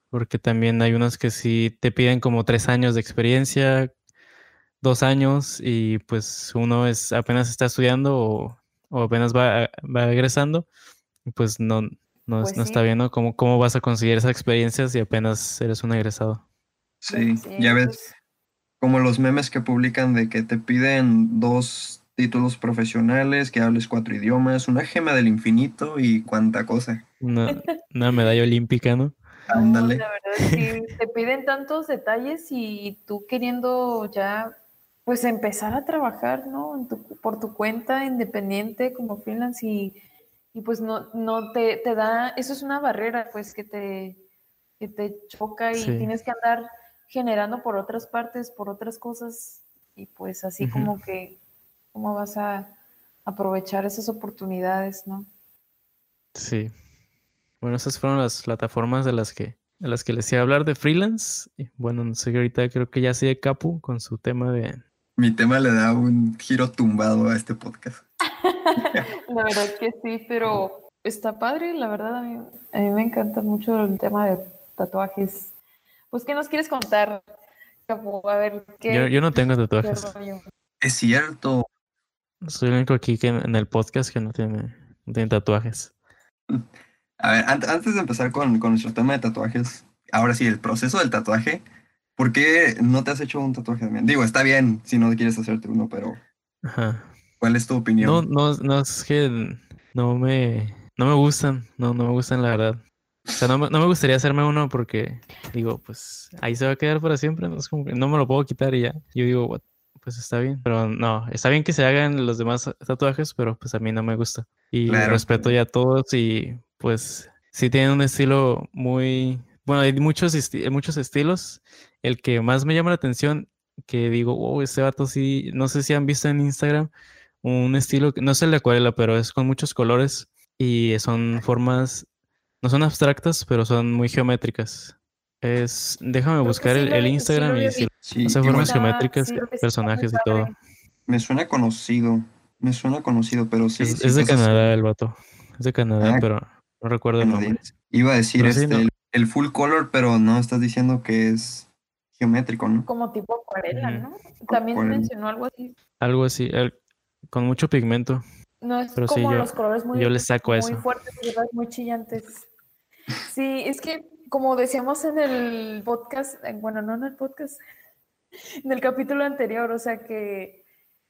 Speaker 3: porque también hay unas que sí te piden como tres años de experiencia, dos años y pues uno es apenas está estudiando o, apenas va, va egresando pues no, no, pues está bien, ¿no? ¿Cómo, ¿Cómo vas a conseguir esa experiencia si apenas eres un egresado?
Speaker 2: Sí, ya ves como los memes que publican de que te piden dos títulos profesionales, que hables cuatro idiomas, una gema del infinito y cuánta cosa.
Speaker 3: Una, medalla olímpica, ¿no?
Speaker 2: Ándale.
Speaker 1: la verdad, sí, te piden tantos detalles y tú queriendo ya, pues empezar a trabajar, ¿no? por tu cuenta, independiente, como freelance y, y pues no, no te, te, da, eso es una barrera, pues que te, que te choca y tienes que andar generando por otras partes, por otras cosas y pues así como que cómo vas a aprovechar esas oportunidades, ¿no?
Speaker 3: Sí. Bueno, esas fueron las plataformas de las que, de las que les iba a hablar de freelance. Y bueno, no sé, ahorita creo que ya sigue Capu con su tema de...
Speaker 2: Mi tema le da un giro tumbado a este podcast.
Speaker 1: la verdad que sí, pero está padre, la verdad, a mí, a mí me encanta mucho el tema de tatuajes. Pues, ¿qué nos quieres contar? A ver, ¿qué?
Speaker 3: Yo, no tengo tatuajes.
Speaker 2: Es cierto.
Speaker 3: Soy el único aquí que en el podcast que no tiene, no tiene tatuajes.
Speaker 2: A ver, antes de empezar con, con nuestro tema de tatuajes, ahora sí, el proceso del tatuaje, ¿por qué no te has hecho un tatuaje también? Digo, está bien si no quieres hacerte uno, pero Ajá. ¿Cuál es tu opinión?
Speaker 3: No, no, no, es que no me, no me gustan, no, no me gustan la verdad. O sea, no, no me gustaría hacerme uno porque digo, pues ahí se va a quedar para siempre, no, es como que no me lo puedo quitar y ya. Yo digo, pues está bien, pero no, está bien que se hagan los demás tatuajes, pero pues a mí no me gusta. Y respeto ya a todos y pues sí tienen un estilo muy, bueno, hay muchos, muchos estilos. El que más me llama la atención, que digo, wow, este vato sí, no sé si han visto en Instagram un estilo, no es el de acuarela, pero es con muchos colores y son formas, no son abstractas, pero son muy geométricas. Es, déjame buscar el, Instagram y decir, hace formas geométricas, personajes y todo.
Speaker 2: Me suena conocido, me suena conocido, pero sí.
Speaker 3: Es, de Canadá el vato, es de Canadá, ah, pero no recuerdo el nombre.
Speaker 2: Iba a decir este, el, full color, pero no estás diciendo que es geométrico, ¿no?
Speaker 1: Como tipo acuarela, ¿no? También mencionó algo así.
Speaker 3: Algo así, con mucho pigmento.
Speaker 1: No es como los colores muy,
Speaker 3: yo le saco
Speaker 1: muy
Speaker 3: eso.
Speaker 1: fuertes, muy chillantes. Sí, es que como decíamos en el podcast, bueno, no en el podcast, en el capítulo anterior, o sea que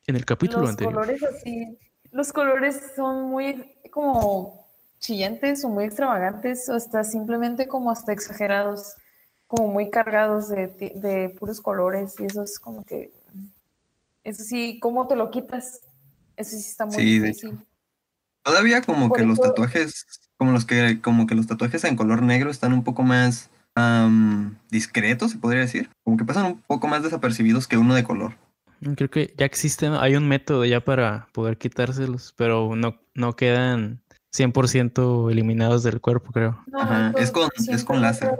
Speaker 3: en el capítulo anterior.
Speaker 1: Los colores así, los colores son muy como chillantes o muy extravagantes o hasta simplemente como hasta exagerados, como muy cargados de, de puros colores y eso es como que, eso sí, ¿cómo te lo quitas? Eso sí está muy difícil.
Speaker 2: Todavía como que los tatuajes, como los que, como que los tatuajes en color negro están un poco más discretos, se podría decir. Como que pasan un poco más desapercibidos que uno de color.
Speaker 3: Creo que ya existe, hay un método ya para poder quitárselos, pero no, no quedan 100% eliminados del cuerpo, creo.
Speaker 2: Ajá, es con, es con láser.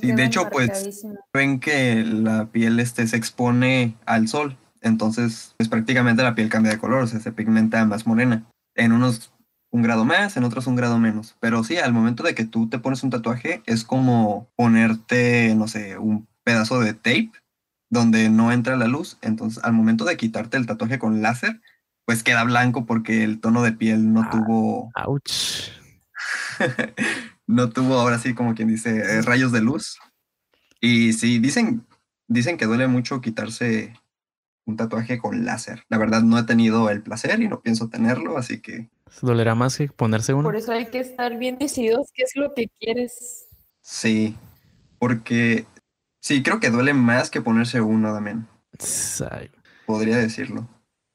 Speaker 2: sí, de hecho, pues ven que la piel este, se expone al sol, entonces pues prácticamente la piel cambia de color, o sea, se pigmenta más morena. En unos un grado más, en otros un grado menos. Pero sí, al momento de que tú te pones un tatuaje, es como ponerte, no sé, un pedazo de tape donde no entra la luz. Entonces, al momento de quitarte el tatuaje con láser, pues queda blanco porque el tono de piel no ah, tuvo.
Speaker 3: Ouch.
Speaker 2: no tuvo ahora sí, como quien dice, eh, rayos de luz. Y sí, dicen, dicen que duele mucho quitarse un tatuaje con láser. La verdad no he tenido el placer y no pienso tenerlo, así que.
Speaker 3: Dolerá más que ponerse uno.
Speaker 1: Por eso hay que estar bien decididos qué es lo que quieres.
Speaker 2: Sí, porque sí, creo que duele más que ponerse uno, también. Podría decirlo.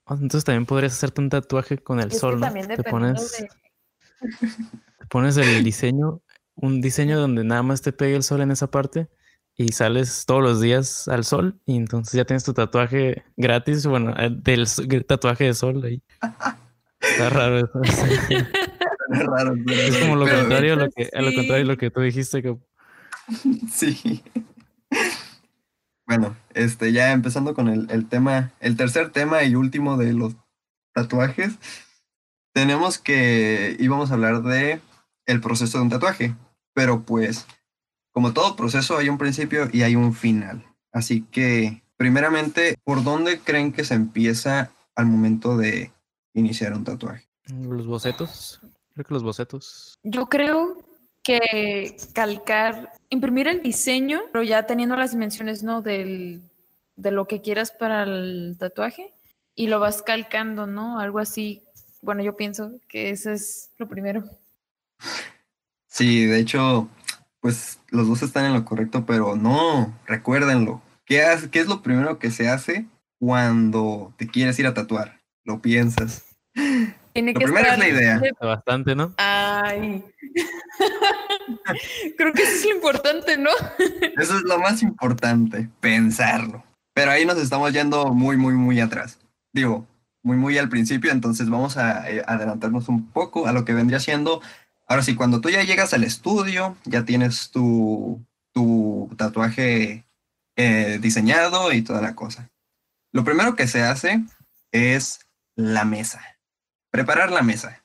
Speaker 3: Ah, entonces también podrías hacerte un tatuaje con el sol, ¿no? Te pones, te pones el diseño, un diseño donde nada más te pegue el sol en esa parte y sales todos los días al sol y entonces ya tienes tu tatuaje gratis, bueno, eh, del tatuaje de sol ahí. Está raro eso.
Speaker 2: raro,
Speaker 3: es como lo contrario, lo que, a lo contrario lo que tú dijiste que...
Speaker 2: Sí. Bueno, este, ya empezando con el, tema, el tercer tema y último de los tatuajes, tenemos que íbamos a hablar de el proceso de un tatuaje, pero pues como todo proceso hay un principio y hay un final. Así que, primeramente, ¿por dónde creen que se empieza al momento de iniciar un tatuaje?
Speaker 3: Los bocetos. Creo que los bocetos.
Speaker 1: Yo creo que calcar, imprimir el diseño, pero ya teniendo las dimensiones, ¿no? Del, de lo que quieras para el tatuaje y lo vas calcando, ¿no? Algo así. Bueno, yo pienso que eso es lo primero.
Speaker 2: Sí, de hecho, pues los dos están en lo correcto, pero no, recuérdenlo. ¿Qué, ¿Qué es lo primero que se hace cuando te quieres ir a tatuar? Lo piensas.
Speaker 1: Tiene
Speaker 2: lo
Speaker 1: que
Speaker 2: primero es la idea.
Speaker 3: Bastante, ¿no?
Speaker 1: Ay. Creo que eso es lo importante, ¿no?
Speaker 2: Eso es lo más importante, pensarlo. Pero ahí nos estamos yendo muy, muy, muy atrás. Digo, muy, muy al principio, entonces vamos a eh, adelantarnos un poco a lo que vendría siendo. Ahora sí, cuando tú ya llegas al estudio, ya tienes tu, tu tatuaje eh, diseñado y toda la cosa. Lo primero que se hace es la mesa. Preparar la mesa.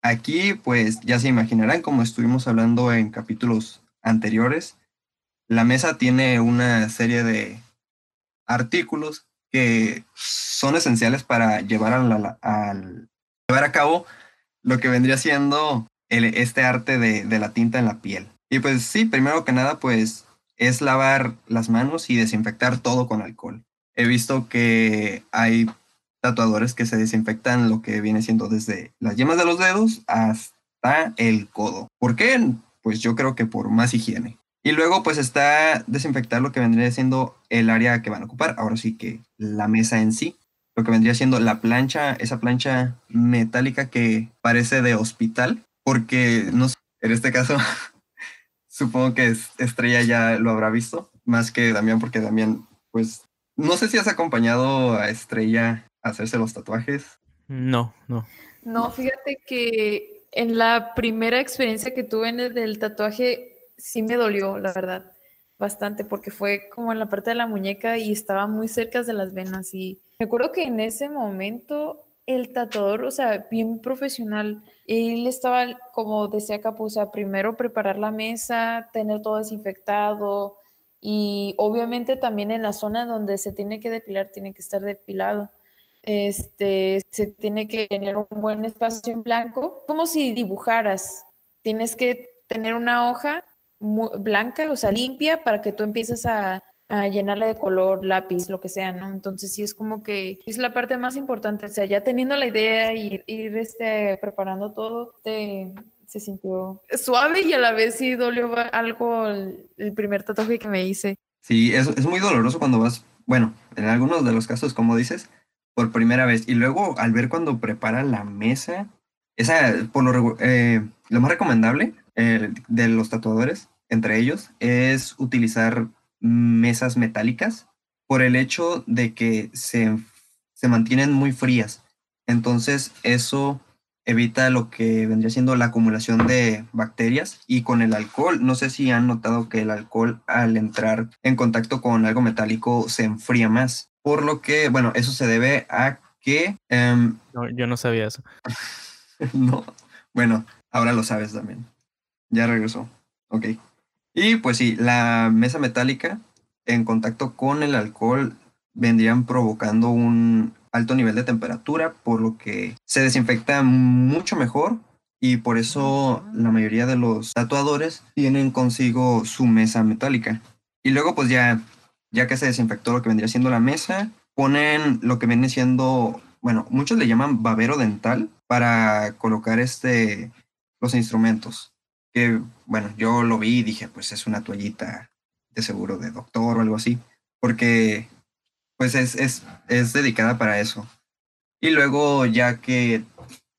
Speaker 2: Aquí, pues ya se imaginarán, como estuvimos hablando en capítulos anteriores, la mesa tiene una serie de artículos que son esenciales para llevar a, llevar a cabo lo que vendría siendo este arte de, de la tinta en la piel. Y pues sí, primero que nada, pues es lavar las manos y desinfectar todo con alcohol. He visto que hay tatuadores que se desinfectan lo que viene siendo desde las yemas de los dedos hasta el codo. ¿Por qué? Pues yo creo que por más higiene. Y luego pues está desinfectar lo que vendría siendo el área que van a ocupar. Ahora sí que la mesa en sí. Lo que vendría siendo la plancha, esa plancha metálica que parece de hospital. Porque, no sé, en este caso, supongo que Estrella ya lo habrá visto. Más que Damián, porque Damián, pues, no sé si has acompañado a Estrella a hacerse los tatuajes.
Speaker 3: No, no.
Speaker 1: No, fíjate que en la primera experiencia que tuve en el del tatuaje sí me dolió, la verdad, bastante, porque fue como en la parte de la muñeca y estaba muy cerca de las venas. Y me acuerdo que en ese momento el tatuador, o sea, bien profesional, él estaba, como decía Capu, primero preparar la mesa, tener todo desinfectado y obviamente también en la zona donde se tiene que depilar, tiene que estar depilado. Este, se tiene que tener un buen espacio en blanco, como si dibujaras. Tienes que tener una hoja blanca, o sea, limpia, para que tú empieces a, a llenarla de color, lápiz, lo que sea, ¿no? Entonces sí es como que es la parte más importante, o sea, ya teniendo la idea y ir este, preparando todo, se sintió suave y a la vez sí dolió algo el, primer tatuaje que me hice.
Speaker 2: Sí, es, es muy doloroso cuando vas, bueno, en algunos de los casos, como dices, por primera vez y luego al ver cuando prepara la mesa, esa, por lo, eh, lo más recomendable eh, de los tatuadores, entre ellos, es utilizar mesas metálicas por el hecho de que se, se mantienen muy frías. Entonces, eso evita lo que vendría siendo la acumulación de bacterias y con el alcohol, no sé si han notado que el alcohol al entrar en contacto con algo metálico se enfría más, por lo que, bueno, eso se debe a que... Em,
Speaker 3: yo no sabía eso.
Speaker 2: no, bueno, ahora lo sabes también. Ya regresó. Ok. Y pues sí, la mesa metálica en contacto con el alcohol vendrían provocando un alto nivel de temperatura, por lo que se desinfecta mucho mejor y por eso la mayoría de los tatuadores tienen consigo su mesa metálica. Y luego pues ya, ya que se desinfectó lo que vendría siendo la mesa, ponen lo que viene siendo, bueno, muchos le llaman babero dental para colocar este, los instrumentos que, bueno, yo lo vi y dije, pues es una toallita de seguro de doctor o algo así, porque pues es, es, es dedicada para eso. Y luego ya que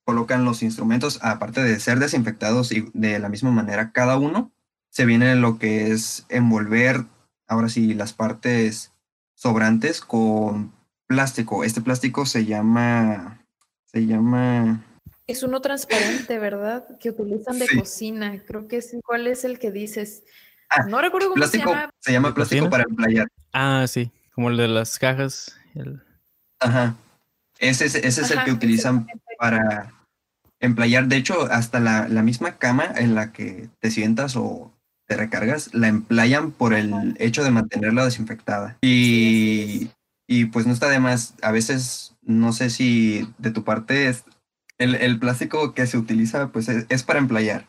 Speaker 2: colocan los instrumentos, aparte de ser desinfectados y de la misma manera cada uno, se viene lo que es envolver, ahora sí, las partes sobrantes con plástico. Este plástico se llama, se llama
Speaker 1: es uno transparente, ¿verdad? Que utilizan de cocina. Creo que es cuál es el que dices. Ah, no recuerdo cómo
Speaker 2: se llama. Se llama plástico para emplayar.
Speaker 3: Ah, sí, como el de las cajas.
Speaker 2: Ajá. Ese, ese es el que utilizan para emplayar. De hecho, hasta la, la, misma cama en la que te sientas o te recargas, la emplayan por el hecho de mantenerla desinfectada. Y, y pues no está de más. A veces, no sé si de tu parte el, plástico que se utiliza pues es, para emplayar.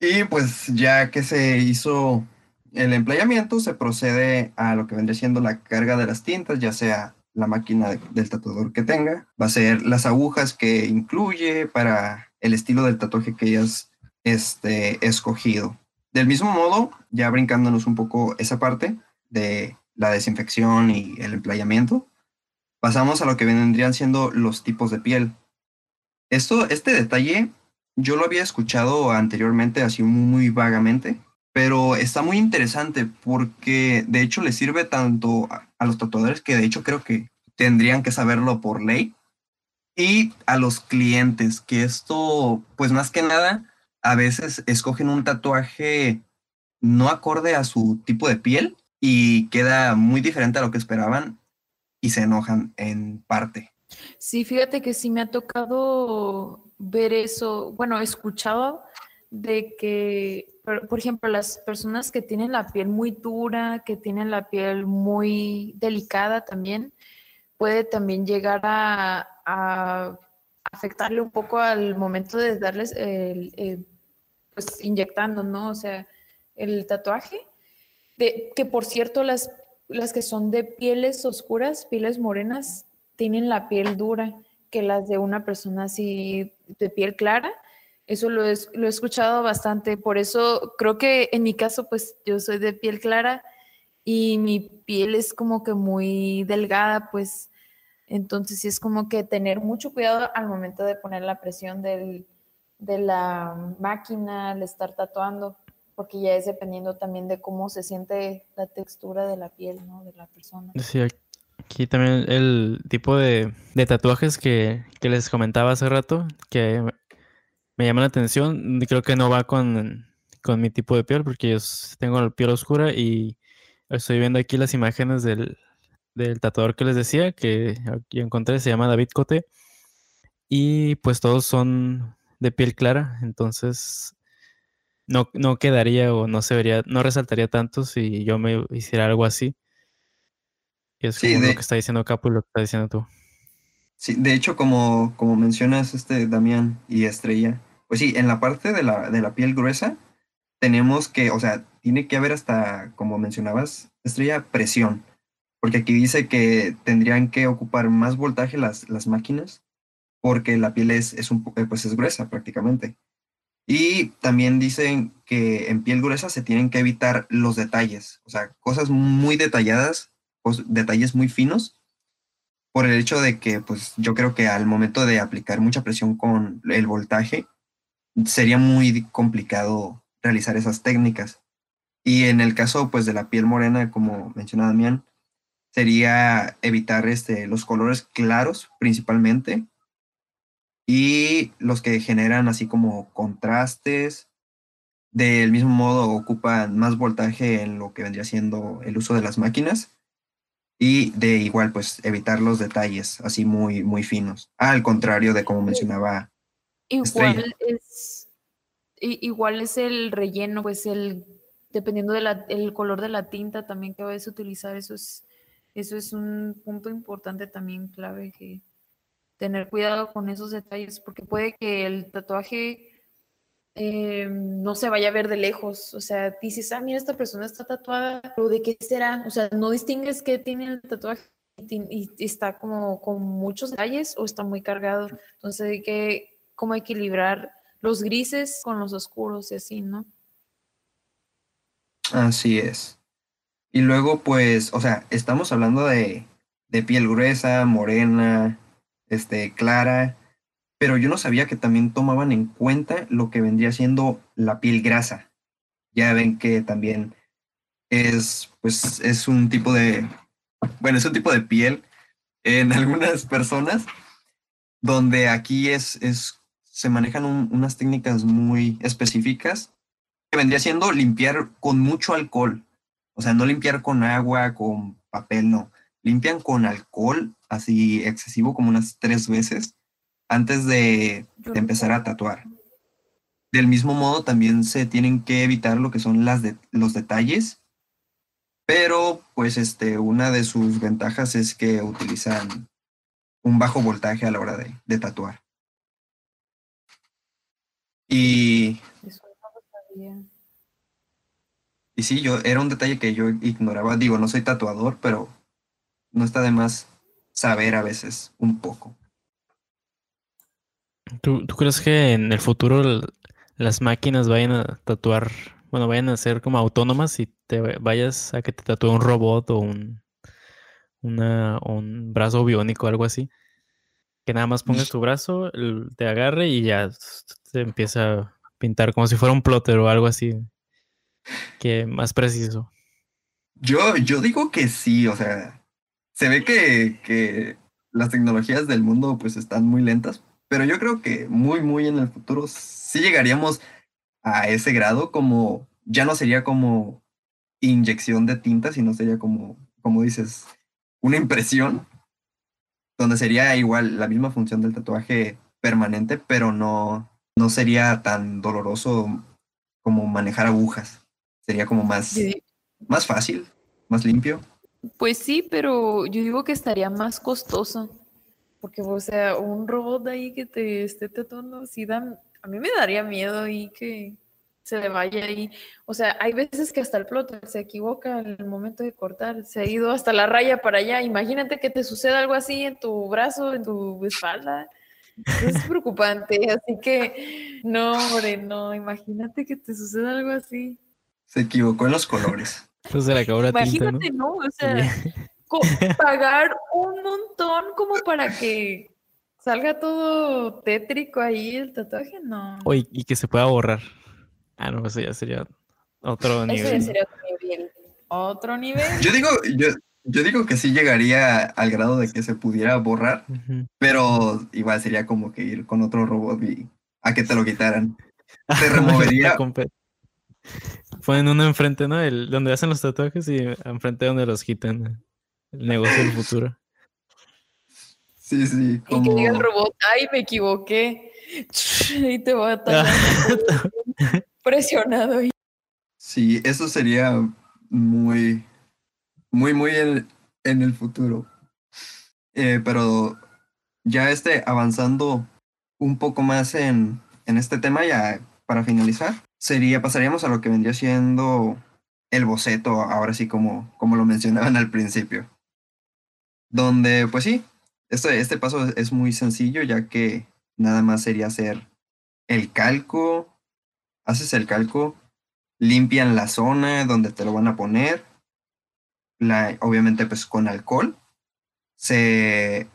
Speaker 2: Y pues ya que se hizo el emplayamiento, se procede a lo que vendría siendo la carga de las tintas, ya sea la máquina del tatuador que tenga, va a ser las agujas que incluye para el estilo del tatuaje que hayas este, escogido. Del mismo modo, ya brincándonos un poco esa parte de la desinfección y el emplayamiento, pasamos a lo que vendrían siendo los tipos de piel. Esto, este detalle yo lo había escuchado anteriormente así muy, vagamente, pero está muy interesante porque de hecho le sirve tanto a, los tatuadores que de hecho creo que tendrían que saberlo por ley y a los clientes que esto pues más que nada a veces escogen un tatuaje no acorde a su tipo de piel y queda muy diferente a lo que esperaban y se enojan en parte.
Speaker 1: Sí, fíjate que sí me ha tocado ver eso, bueno, he escuchado de que, por, ejemplo, las personas que tienen la piel muy dura, que tienen la piel muy delicada también, puede también llegar a, afectarle un poco al momento de darles, el, pues inyectando, ¿no? O sea, el tatuaje. De, que por cierto, las, las que son de pieles oscuras, pieles morenas, tienen la piel dura que las de una persona así de piel clara. Eso lo he, lo he escuchado bastante. Por eso creo que en mi caso, pues yo soy de piel clara y mi piel es como que muy delgada, pues entonces sí es como que tener mucho cuidado al momento de poner la presión del, de la máquina, al estar tatuando, porque ya es dependiendo también de cómo se siente la textura de la piel, ¿no? De la persona.
Speaker 3: Sí, aquí también el tipo de, tatuajes que, les comentaba hace rato, que me llama la atención. Creo que no va con, mi tipo de piel porque yo tengo la piel oscura y estoy viendo aquí las imágenes del, tatuador que les decía, que aquí encontré, se llama David Cote. Y pues todos son de piel clara, entonces no, no quedaría o no se vería, no resaltaría tanto si yo me hiciera algo así. Y es como lo que está diciendo Capo y lo que está diciendo tú.
Speaker 2: Sí, de hecho, como, como mencionas este Damián y Estrella, pues sí, en la parte de la, de la piel gruesa tenemos que, o sea, tiene que haber hasta, como mencionabas, estrella, presión. Porque aquí dice que tendrían que ocupar más voltaje las, las máquinas porque la piel es, es, un, pues es gruesa prácticamente. Y también dicen que en piel gruesa se tienen que evitar los detalles, o sea, cosas muy detalladas, detalles muy finos, por el hecho de que, pues yo creo que al momento de aplicar mucha presión con el voltaje, sería muy complicado realizar esas técnicas. Y en el caso pues de la piel morena, como mencionaba Damián, sería evitar este, los colores claros principalmente y los que generan así como contrastes. Del mismo modo ocupan más voltaje en lo que vendría siendo el uso de las máquinas y de igual pues evitar los detalles así muy muy finos. Al contrario de como mencionaba
Speaker 1: Igual es, igual es el relleno, pues el, dependiendo del color de la tinta también que vayas a utilizar, eso es, eso es un punto importante también clave que tener cuidado con esos detalles, porque puede que el tatuaje eh, no se vaya a ver de lejos. O sea, dices, ah, mira, esta persona está tatuada, pero ¿de qué será? O sea, no distingues qué tiene el tatuaje y, está como con muchos detalles o está muy cargado. Entonces hay que cómo equilibrar los grises con los oscuros y así, ¿no?
Speaker 2: Así es. Y luego, pues, o sea, estamos hablando de, de piel gruesa, morena, este, clara, pero yo no sabía que también tomaban en cuenta lo que vendría siendo la piel grasa. Ya ven que también es, pues, es un tipo de, bueno, es un tipo de piel en algunas personas, donde aquí es, es se manejan unas técnicas muy específicas que vendría siendo limpiar con mucho alcohol. O sea, no limpiar con agua, con papel, no. Limpian con alcohol, así excesivo, como unas tres veces, antes de, empezar a tatuar. Del mismo modo, también se tienen que evitar lo que son las de, los detalles, pero pues este, una de sus ventajas es que utilizan un bajo voltaje a la hora de tatuar. Y. Y sí, yo era un detalle que yo ignoraba. Digo, no soy tatuador, pero no está de más saber a veces un poco.
Speaker 3: ¿Tú, crees que en el futuro las máquinas vayan a tatuar, bueno, vayan a ser como autónomas y te vayas a que te tatúe un robot o un, una, un brazo biónico o algo así? Que nada más pongas tu brazo, te agarre y ya se empieza a pintar como si fuera un plotter o algo así. Que más preciso.
Speaker 2: Yo, yo digo que sí, o sea, se ve que, que las tecnologías del mundo pues están muy lentas, pero yo creo que muy, muy en el futuro sí llegaríamos a ese grado como, ya no sería como inyección de tinta, sino sería como, como dices, una impresión, donde sería igual la misma función del tatuaje permanente, pero no, no sería tan doloroso como manejar agujas. Sería como más, más fácil, más limpio.
Speaker 1: Pues sí, pero yo digo que estaría más costoso. Porque, o sea, un robot ahí que te esté tratando, sí dan, a mí me daría miedo y que se le vaya ahí. O sea, hay veces que hasta el plotter se equivoca en el momento de cortar, se ha ido hasta la raya para allá. Imagínate que te suceda algo así en tu brazo, en tu espalda. Es preocupante, así que no, hombre, no, imagínate que te suceda algo así.
Speaker 2: Se equivocó en los colores.
Speaker 3: Pues se le acabó la
Speaker 1: Imagínate, ¿no? O sea, pagar un montón como para que salga todo tétrico ahí el tatuaje, no.
Speaker 3: Oye, y que se pueda borrar. Ah, no, eso ya sería otro nivel. Eso ya sería otro
Speaker 1: nivel. Otro nivel.
Speaker 2: Yo digo, yo, yo digo que sí llegaría al grado de que se pudiera borrar, pero igual sería como que ir con otro robot y a que te lo quitaran. Se removería.
Speaker 3: Ponen uno enfrente, ¿no? El, donde hacen los tatuajes y enfrente donde los quitan. El negocio del futuro.
Speaker 2: Sí, sí.
Speaker 1: Como... Y que diga el robot, ay, me equivoqué. Y te va a estar presionado.
Speaker 2: Sí, eso sería muy, muy, muy en, el futuro. Eh, pero ya este, avanzando un poco más en, en este tema, ya para finalizar, sería, pasaríamos a lo que vendría siendo el boceto, ahora sí como, como lo mencionaban al principio. Donde, pues sí, este, este paso es muy sencillo, ya que nada más sería hacer el calco, haces el calco, limpian la zona donde te lo van a poner, la, obviamente pues con alcohol, se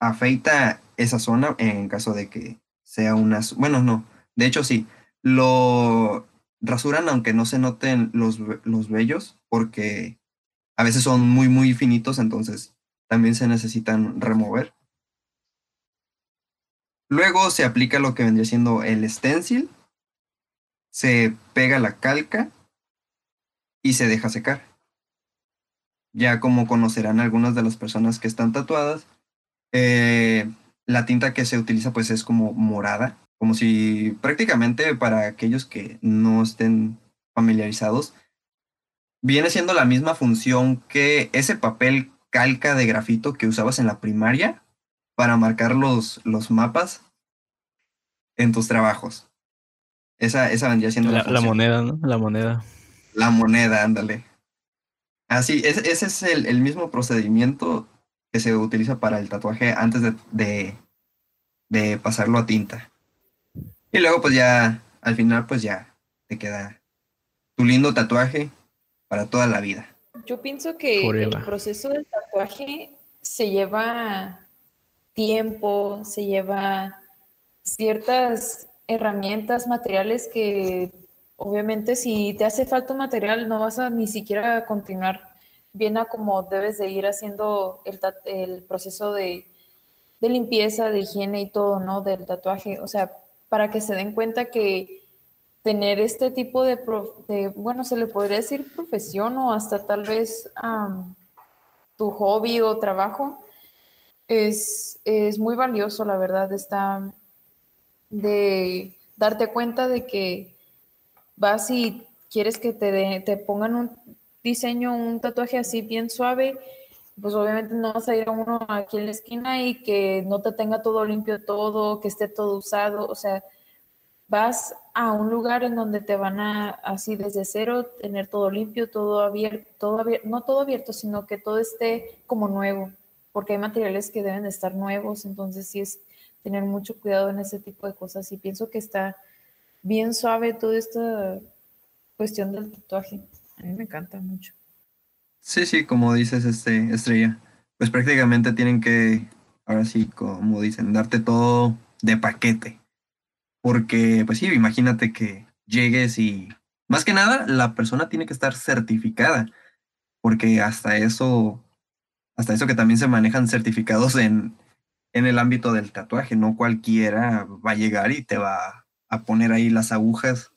Speaker 2: afeita esa zona en caso de que sea una, bueno, no, de hecho sí, lo rasuran aunque no se noten los, los vellos porque a veces son muy, muy finitos, entonces también se necesitan remover. Luego se aplica lo que vendría siendo el stencil, se pega la calca y se deja secar. Ya como conocerán algunas de las personas que están tatuadas, eh, la tinta que se utiliza pues es como morada, como si prácticamente para aquellos que no estén familiarizados, viene siendo la misma función que ese papel calca de grafito que usabas en la primaria para marcar los, los mapas en tus trabajos. Esa, esa vendría siendo
Speaker 3: la, la, moneda, ¿no? La moneda.
Speaker 2: La moneda, ándale. Así, ese, ese es el, el, mismo procedimiento que se utiliza para el tatuaje antes de, de, de pasarlo a tinta. Y luego, pues ya, al final, pues ya te queda tu lindo tatuaje para toda la vida.
Speaker 1: Yo pienso que el proceso del tatuaje se lleva tiempo, se lleva ciertas herramientas, materiales que obviamente si te hace falta un material no vas a ni siquiera continuar bien a como debes de ir haciendo el, el proceso de, de, limpieza, de higiene y todo, ¿no? Del tatuaje. O sea, para que se den cuenta que tener este tipo de, bueno, se le podría decir profesión o hasta tal vez tu hobby o trabajo, es, es, muy valioso, la verdad, está de darte cuenta de que vas y quieres que te, te pongan un diseño, un tatuaje así bien suave, pues obviamente no vas a ir a uno aquí en la esquina y que no te tenga todo limpio todo, que esté todo usado, o sea, vas a un lugar en donde te van a, así desde cero, tener todo limpio, todo abierto, todo no todo abierto, sino que todo esté como nuevo, porque hay materiales que deben de estar nuevos, entonces sí es tener mucho cuidado en ese tipo de cosas y pienso que está bien suave toda esta cuestión del tatuaje. A mí me encanta mucho.
Speaker 2: Sí, sí, como dices, este, Estrella, pues prácticamente tienen que, ahora sí, como dicen, darte todo de paquete porque, pues sí, imagínate que llegues y, más que nada, la persona tiene que estar certificada, porque hasta eso, hasta eso que también se manejan certificados en, en el ámbito del tatuaje, no cualquiera va a llegar y te va a poner ahí las agujas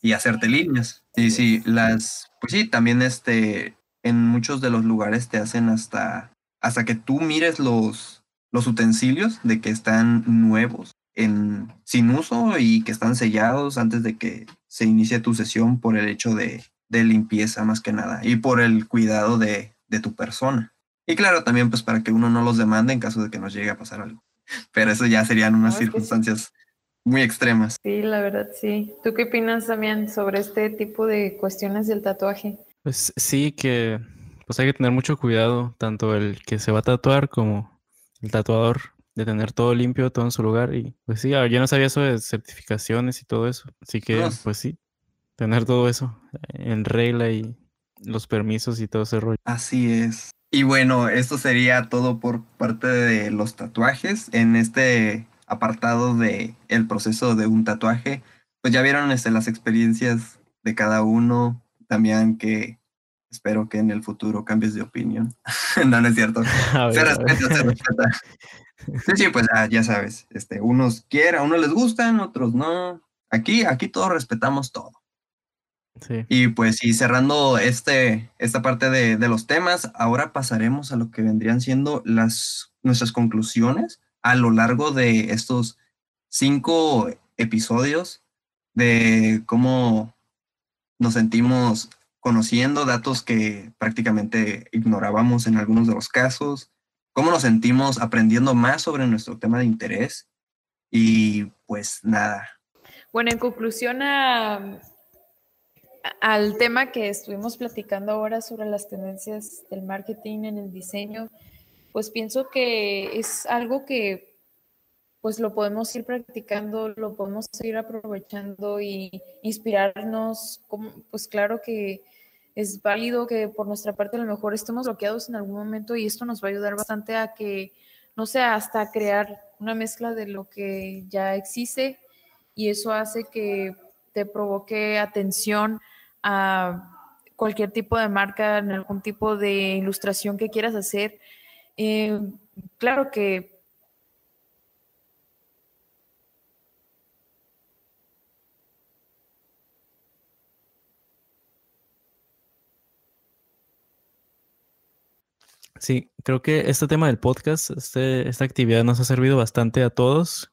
Speaker 2: y hacerte líneas. Y sí, las, pues sí, también este, en muchos de los lugares te hacen hasta, hasta que tú mires los, los utensilios de que están nuevos en, sin uso y que están sellados antes de que se inicie tu sesión por el hecho de, de limpieza más que nada y por el cuidado de, de, tu persona. Y claro, también pues para que uno no los demande en caso de que nos llegue a pasar algo. Pero eso ya serían unas circunstancias muy extremas.
Speaker 1: Sí, la verdad, sí. ¿Tú qué opinas también sobre este tipo de cuestiones del tatuaje?
Speaker 3: Pues sí, que pues hay que tener mucho cuidado, tanto el que se va a tatuar como el tatuador, de tener todo limpio, todo en su lugar. Y pues sí, yo no sabía eso de certificaciones y todo eso. Así que, pues sí, tener todo eso en regla y los permisos y todo ese rollo.
Speaker 2: Así es. Y bueno, esto sería todo por parte de los tatuajes. En este apartado de el proceso de un tatuaje, pues ya vieron este, las experiencias de cada uno, también que espero que en el futuro cambies de opinión. no, no es cierto. se respeta, se respeta. Sí, sí, pues ya, sabes, este, unos quieren, a unos les gustan, otros no. Aquí, aquí todos respetamos todo. Sí. Y pues y cerrando este, esta parte de, de, los temas, ahora pasaremos a lo que vendrían siendo las, nuestras conclusiones a lo largo de estos cinco episodios de cómo nos sentimos conociendo datos que prácticamente ignorábamos en algunos de los casos, cómo nos sentimos aprendiendo más sobre nuestro tema de interés y pues nada.
Speaker 1: Bueno, en conclusión al tema que estuvimos platicando ahora sobre las tendencias del marketing en el diseño, pues pienso que es algo que pues lo podemos ir practicando, lo podemos ir aprovechando y inspirarnos, pues claro que es válido que por nuestra parte a lo mejor estemos bloqueados en algún momento y esto nos va a ayudar bastante a que, no sé, hasta crear una mezcla de lo que ya existe y eso hace que te provoque atención a cualquier tipo de marca, en algún tipo de ilustración que quieras hacer. Eh, claro que
Speaker 3: Sí, creo que este tema del podcast, este, esta actividad nos ha servido bastante a todos,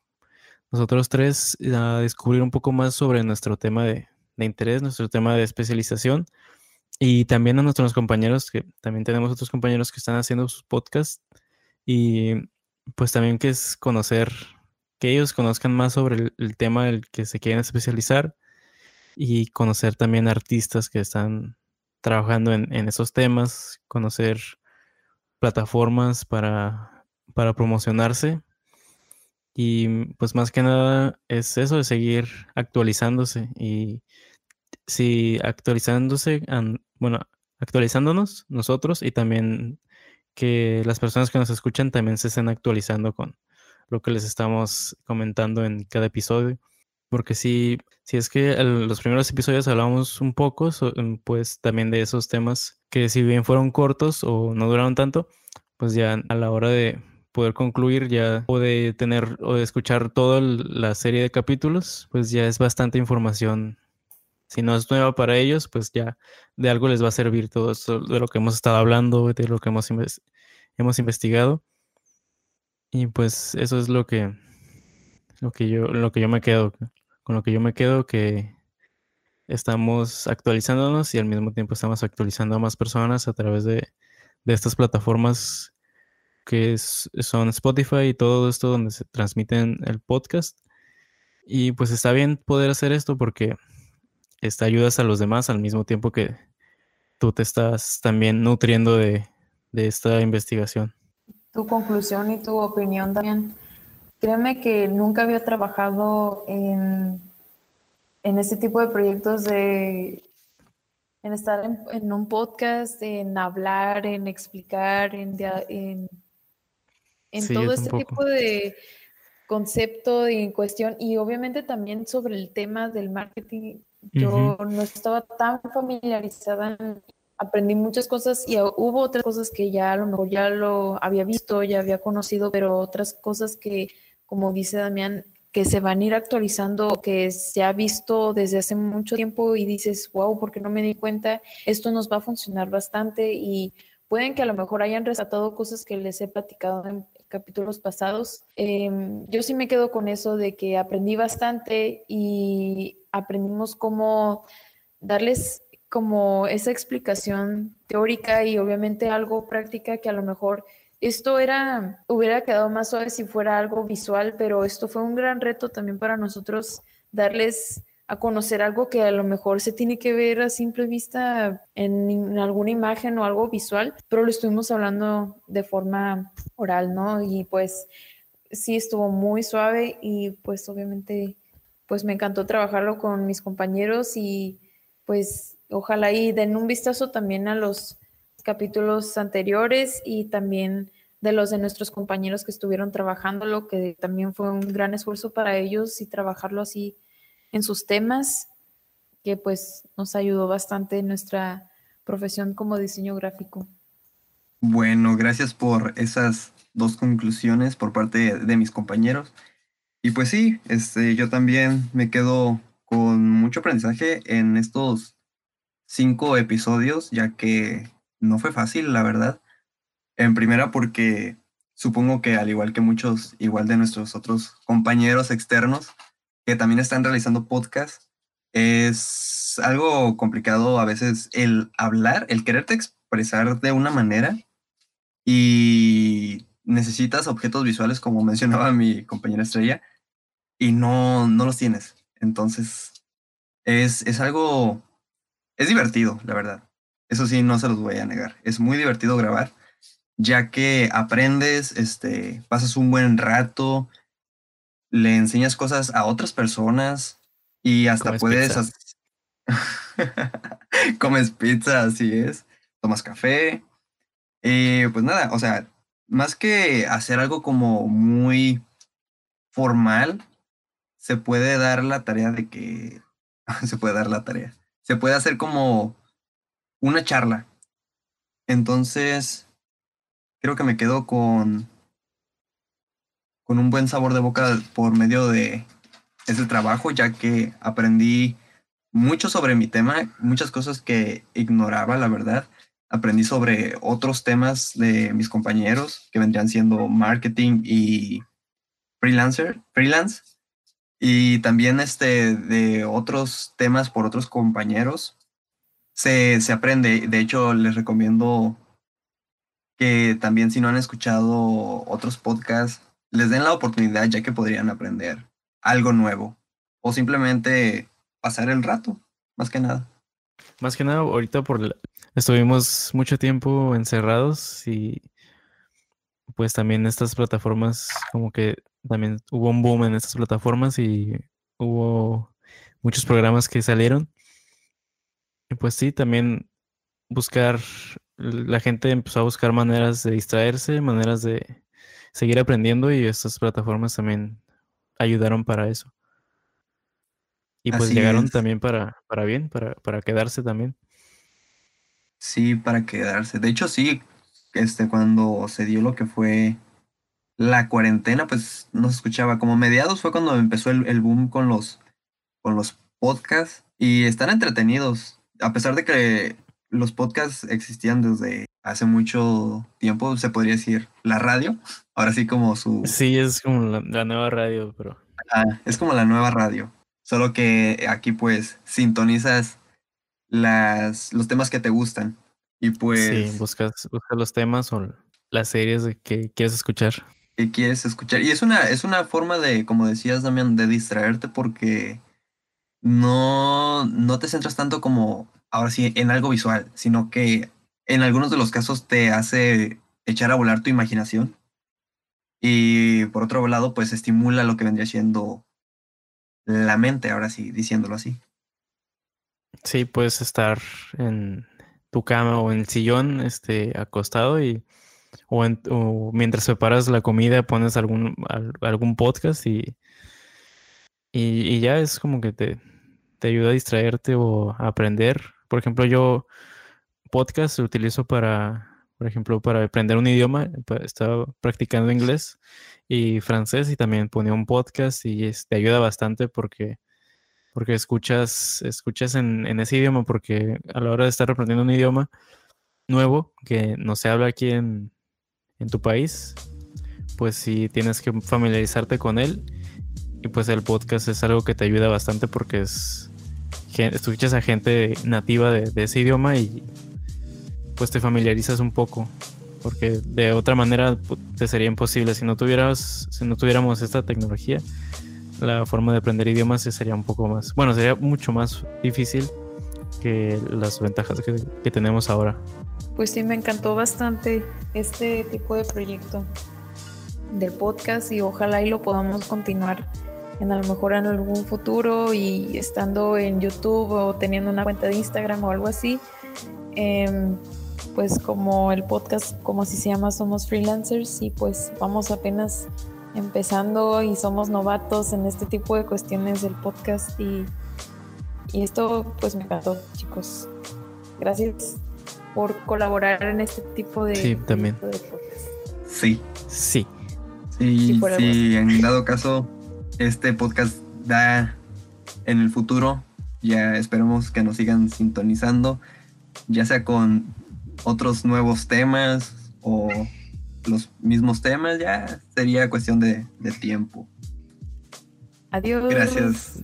Speaker 3: nosotros tres, a descubrir un poco más sobre nuestro tema de, de interés, nuestro tema de especialización. Y también a nuestros compañeros, que también tenemos otros compañeros que están haciendo sus podcasts. Y pues también que es conocer, que ellos conozcan más sobre el, tema del que se quieren especializar y conocer también artistas que están trabajando en, esos temas, conocer plataformas para, para promocionarse. Y pues más que nada es eso de seguir actualizándose y si actualizándose, bueno, actualizándonos nosotros y también que las personas que nos escuchan también se estén actualizando con lo que les estamos comentando en cada episodio. Porque si, si es que en los primeros episodios hablamos un poco, em, pues también de esos temas que si bien fueron cortos o no duraron tanto, pues ya a la hora de poder concluir ya o de tener o de escuchar toda la serie de capítulos, pues ya es bastante información si no es nueva para ellos, pues ya de algo les va a servir todo esto de lo que hemos estado hablando, de lo que hemos, hemos investigado. Y pues eso es lo que, lo que yo, lo que yo me quedo, con lo que yo me quedo que estamos actualizándonos y al mismo tiempo estamos actualizando a más personas a través de, de estas plataformas que son Spotify y todo esto donde se transmiten el podcast. Y pues está bien poder hacer esto porque este, ayudas a los demás al mismo tiempo que tú te estás también nutriendo de, esta investigación.
Speaker 1: Tu conclusión y tu opinión también. Créeme que nunca había trabajado en, en este tipo de proyectos de en estar en, un podcast, en hablar, en explicar, en, en, en todo este tipo de concepto y en cuestión, y obviamente también sobre el tema del marketing. Yo no estaba tan familiarizada, aprendí muchas cosas y hubo otras cosas que ya a lo mejor ya lo había visto, ya había conocido, pero otras cosas que, como dice Damián, que se van a ir actualizando, que se ha visto desde hace mucho tiempo y dices, wow, porque no me di cuenta, esto nos va a funcionar bastante y pueden que a lo mejor hayan rescatado cosas que les he platicado en capítulos pasados. Em, yo sí me quedo con eso de que aprendí bastante y aprendimos cómo darles como esa explicación teórica y obviamente algo práctica que a lo mejor esto era, hubiera quedado más suave si fuera algo visual, pero esto fue un gran reto también para nosotros darles a conocer algo que a lo mejor se tiene que ver a simple vista en, alguna imagen o algo visual, pero lo estuvimos hablando de forma oral, ¿no? Y pues sí estuvo muy suave y pues obviamente pues me encantó trabajarlo con mis compañeros y pues ojalá y den un vistazo también a los capítulos anteriores y también de los de nuestros compañeros que estuvieron trabajándolo, que también fue un gran esfuerzo para ellos y trabajarlo así en sus temas, que pues nos ayudó bastante en nuestra profesión como diseño gráfico.
Speaker 2: Bueno, gracias por esas dos conclusiones por parte de mis compañeros. Y pues sí, este, yo también me quedo con mucho aprendizaje en estos cinco episodios, ya que no fue fácil, la verdad. En primera porque supongo que al igual que muchos, igual de nuestros otros compañeros externos, que también están realizando podcast, es algo complicado a veces el hablar, el quererte expresar de una manera y necesitas objetos visuales, como mencionaba mi compañera Estrella, y no, no los tienes. Entonces, es, es algo, es divertido, la verdad. Eso sí, no se los voy a negar. Es muy divertido grabar, ya que aprendes, este, pasas un buen rato, le enseñas cosas a otras personas y hasta puedes... Comes pizza, así es. Tomas café. Eh, pues nada, o sea, más que hacer algo como muy formal, se puede dar la tarea de que... se puede dar la tarea. Se puede hacer como una charla. Entonces, creo que me quedo con con un buen sabor de boca por medio de ese trabajo, ya que aprendí mucho sobre mi tema, muchas cosas que ignoraba, la verdad. Aprendí sobre otros temas de mis compañeros que vendrían siendo marketing y freelancer, freelance. Y también este, de otros temas por otros compañeros. Se, se aprende. De hecho, les recomiendo que también si no han escuchado otros podcasts, les den la oportunidad ya que podrían aprender algo nuevo o simplemente pasar el rato, más que nada.
Speaker 3: Más que nada, ahorita por estuvimos mucho tiempo encerrados y pues también estas plataformas, como que también hubo un boom en estas plataformas y hubo muchos programas que salieron. Y pues sí, también buscar, la gente empezó a buscar maneras de distraerse, maneras de, seguir aprendiendo y estas plataformas también ayudaron para eso. Y pues llegaron también para, para bien, para, para quedarse también.
Speaker 2: Sí, para quedarse. De hecho, sí, este, cuando se dio lo que fue la cuarentena, pues no se escuchaba. Como mediados fue cuando empezó el, el boom con los, con los podcasts y están entretenidos. A pesar de que los podcasts existían desde hace mucho tiempo, se podría decir, la radio. Ahora sí como su...
Speaker 3: Sí, es como la, nueva radio, pero...
Speaker 2: Ah, es como la nueva radio. Solo que aquí pues sintonizas las, los temas que te gustan. Y pues...
Speaker 3: Sí, buscas, buscas los temas o las series que quieres escuchar.
Speaker 2: Que quieres escuchar. Y es una, es una forma de, como decías, Damián, de distraerte porque no, no te centras tanto como ahora sí, en algo visual, sino que en algunos de los casos te hace echar a volar tu imaginación. Y por otro lado, pues estimula lo que vendría siendo la mente, ahora sí, diciéndolo así.
Speaker 3: Sí, puedes estar en tu cama o en el sillón, este, acostado y o, mientras preparas la comida pones algún, algún podcast y, y, y, ya es como que te, te ayuda a distraerte o a aprender por ejemplo, yo podcast utilizo para, por ejemplo, para aprender un idioma. Estaba practicando inglés y francés y también ponía un podcast y te ayuda bastante porque, porque escuchas, escuchas en, ese idioma porque a la hora de estar aprendiendo un idioma nuevo que no se habla aquí en, en tu país, pues sí tienes que familiarizarte con él. Y pues el podcast es algo que te ayuda bastante porque es escuchas a gente nativa de, ese idioma y pues te familiarizas un poco. Porque de otra manera pues, te sería imposible. Si no tuvieras, si no tuviéramos esta tecnología, la forma de aprender idiomas sería un poco más, bueno, sería mucho más difícil que las ventajas que, tenemos ahora.
Speaker 1: Pues sí, me encantó bastante este tipo de proyecto del podcast y ojalá y lo podamos continuar en a lo mejor en algún futuro y estando en YouTube o teniendo una cuenta de Instagram o algo así. Em, pues como el podcast, como así se llama, somos freelancers y pues vamos apenas empezando y somos novatos en este tipo de cuestiones del podcast y y esto pues me encantó, chicos. Gracias por colaborar en este tipo de,
Speaker 3: sí, también.
Speaker 2: Sí.
Speaker 3: Sí.
Speaker 2: Sí, sí, en dado caso, este podcast da en el futuro, ya esperemos que nos sigan sintonizando, ya sea con otros nuevos temas o los mismos temas, ya sería cuestión de, de tiempo.
Speaker 1: Adiós.
Speaker 2: Gracias.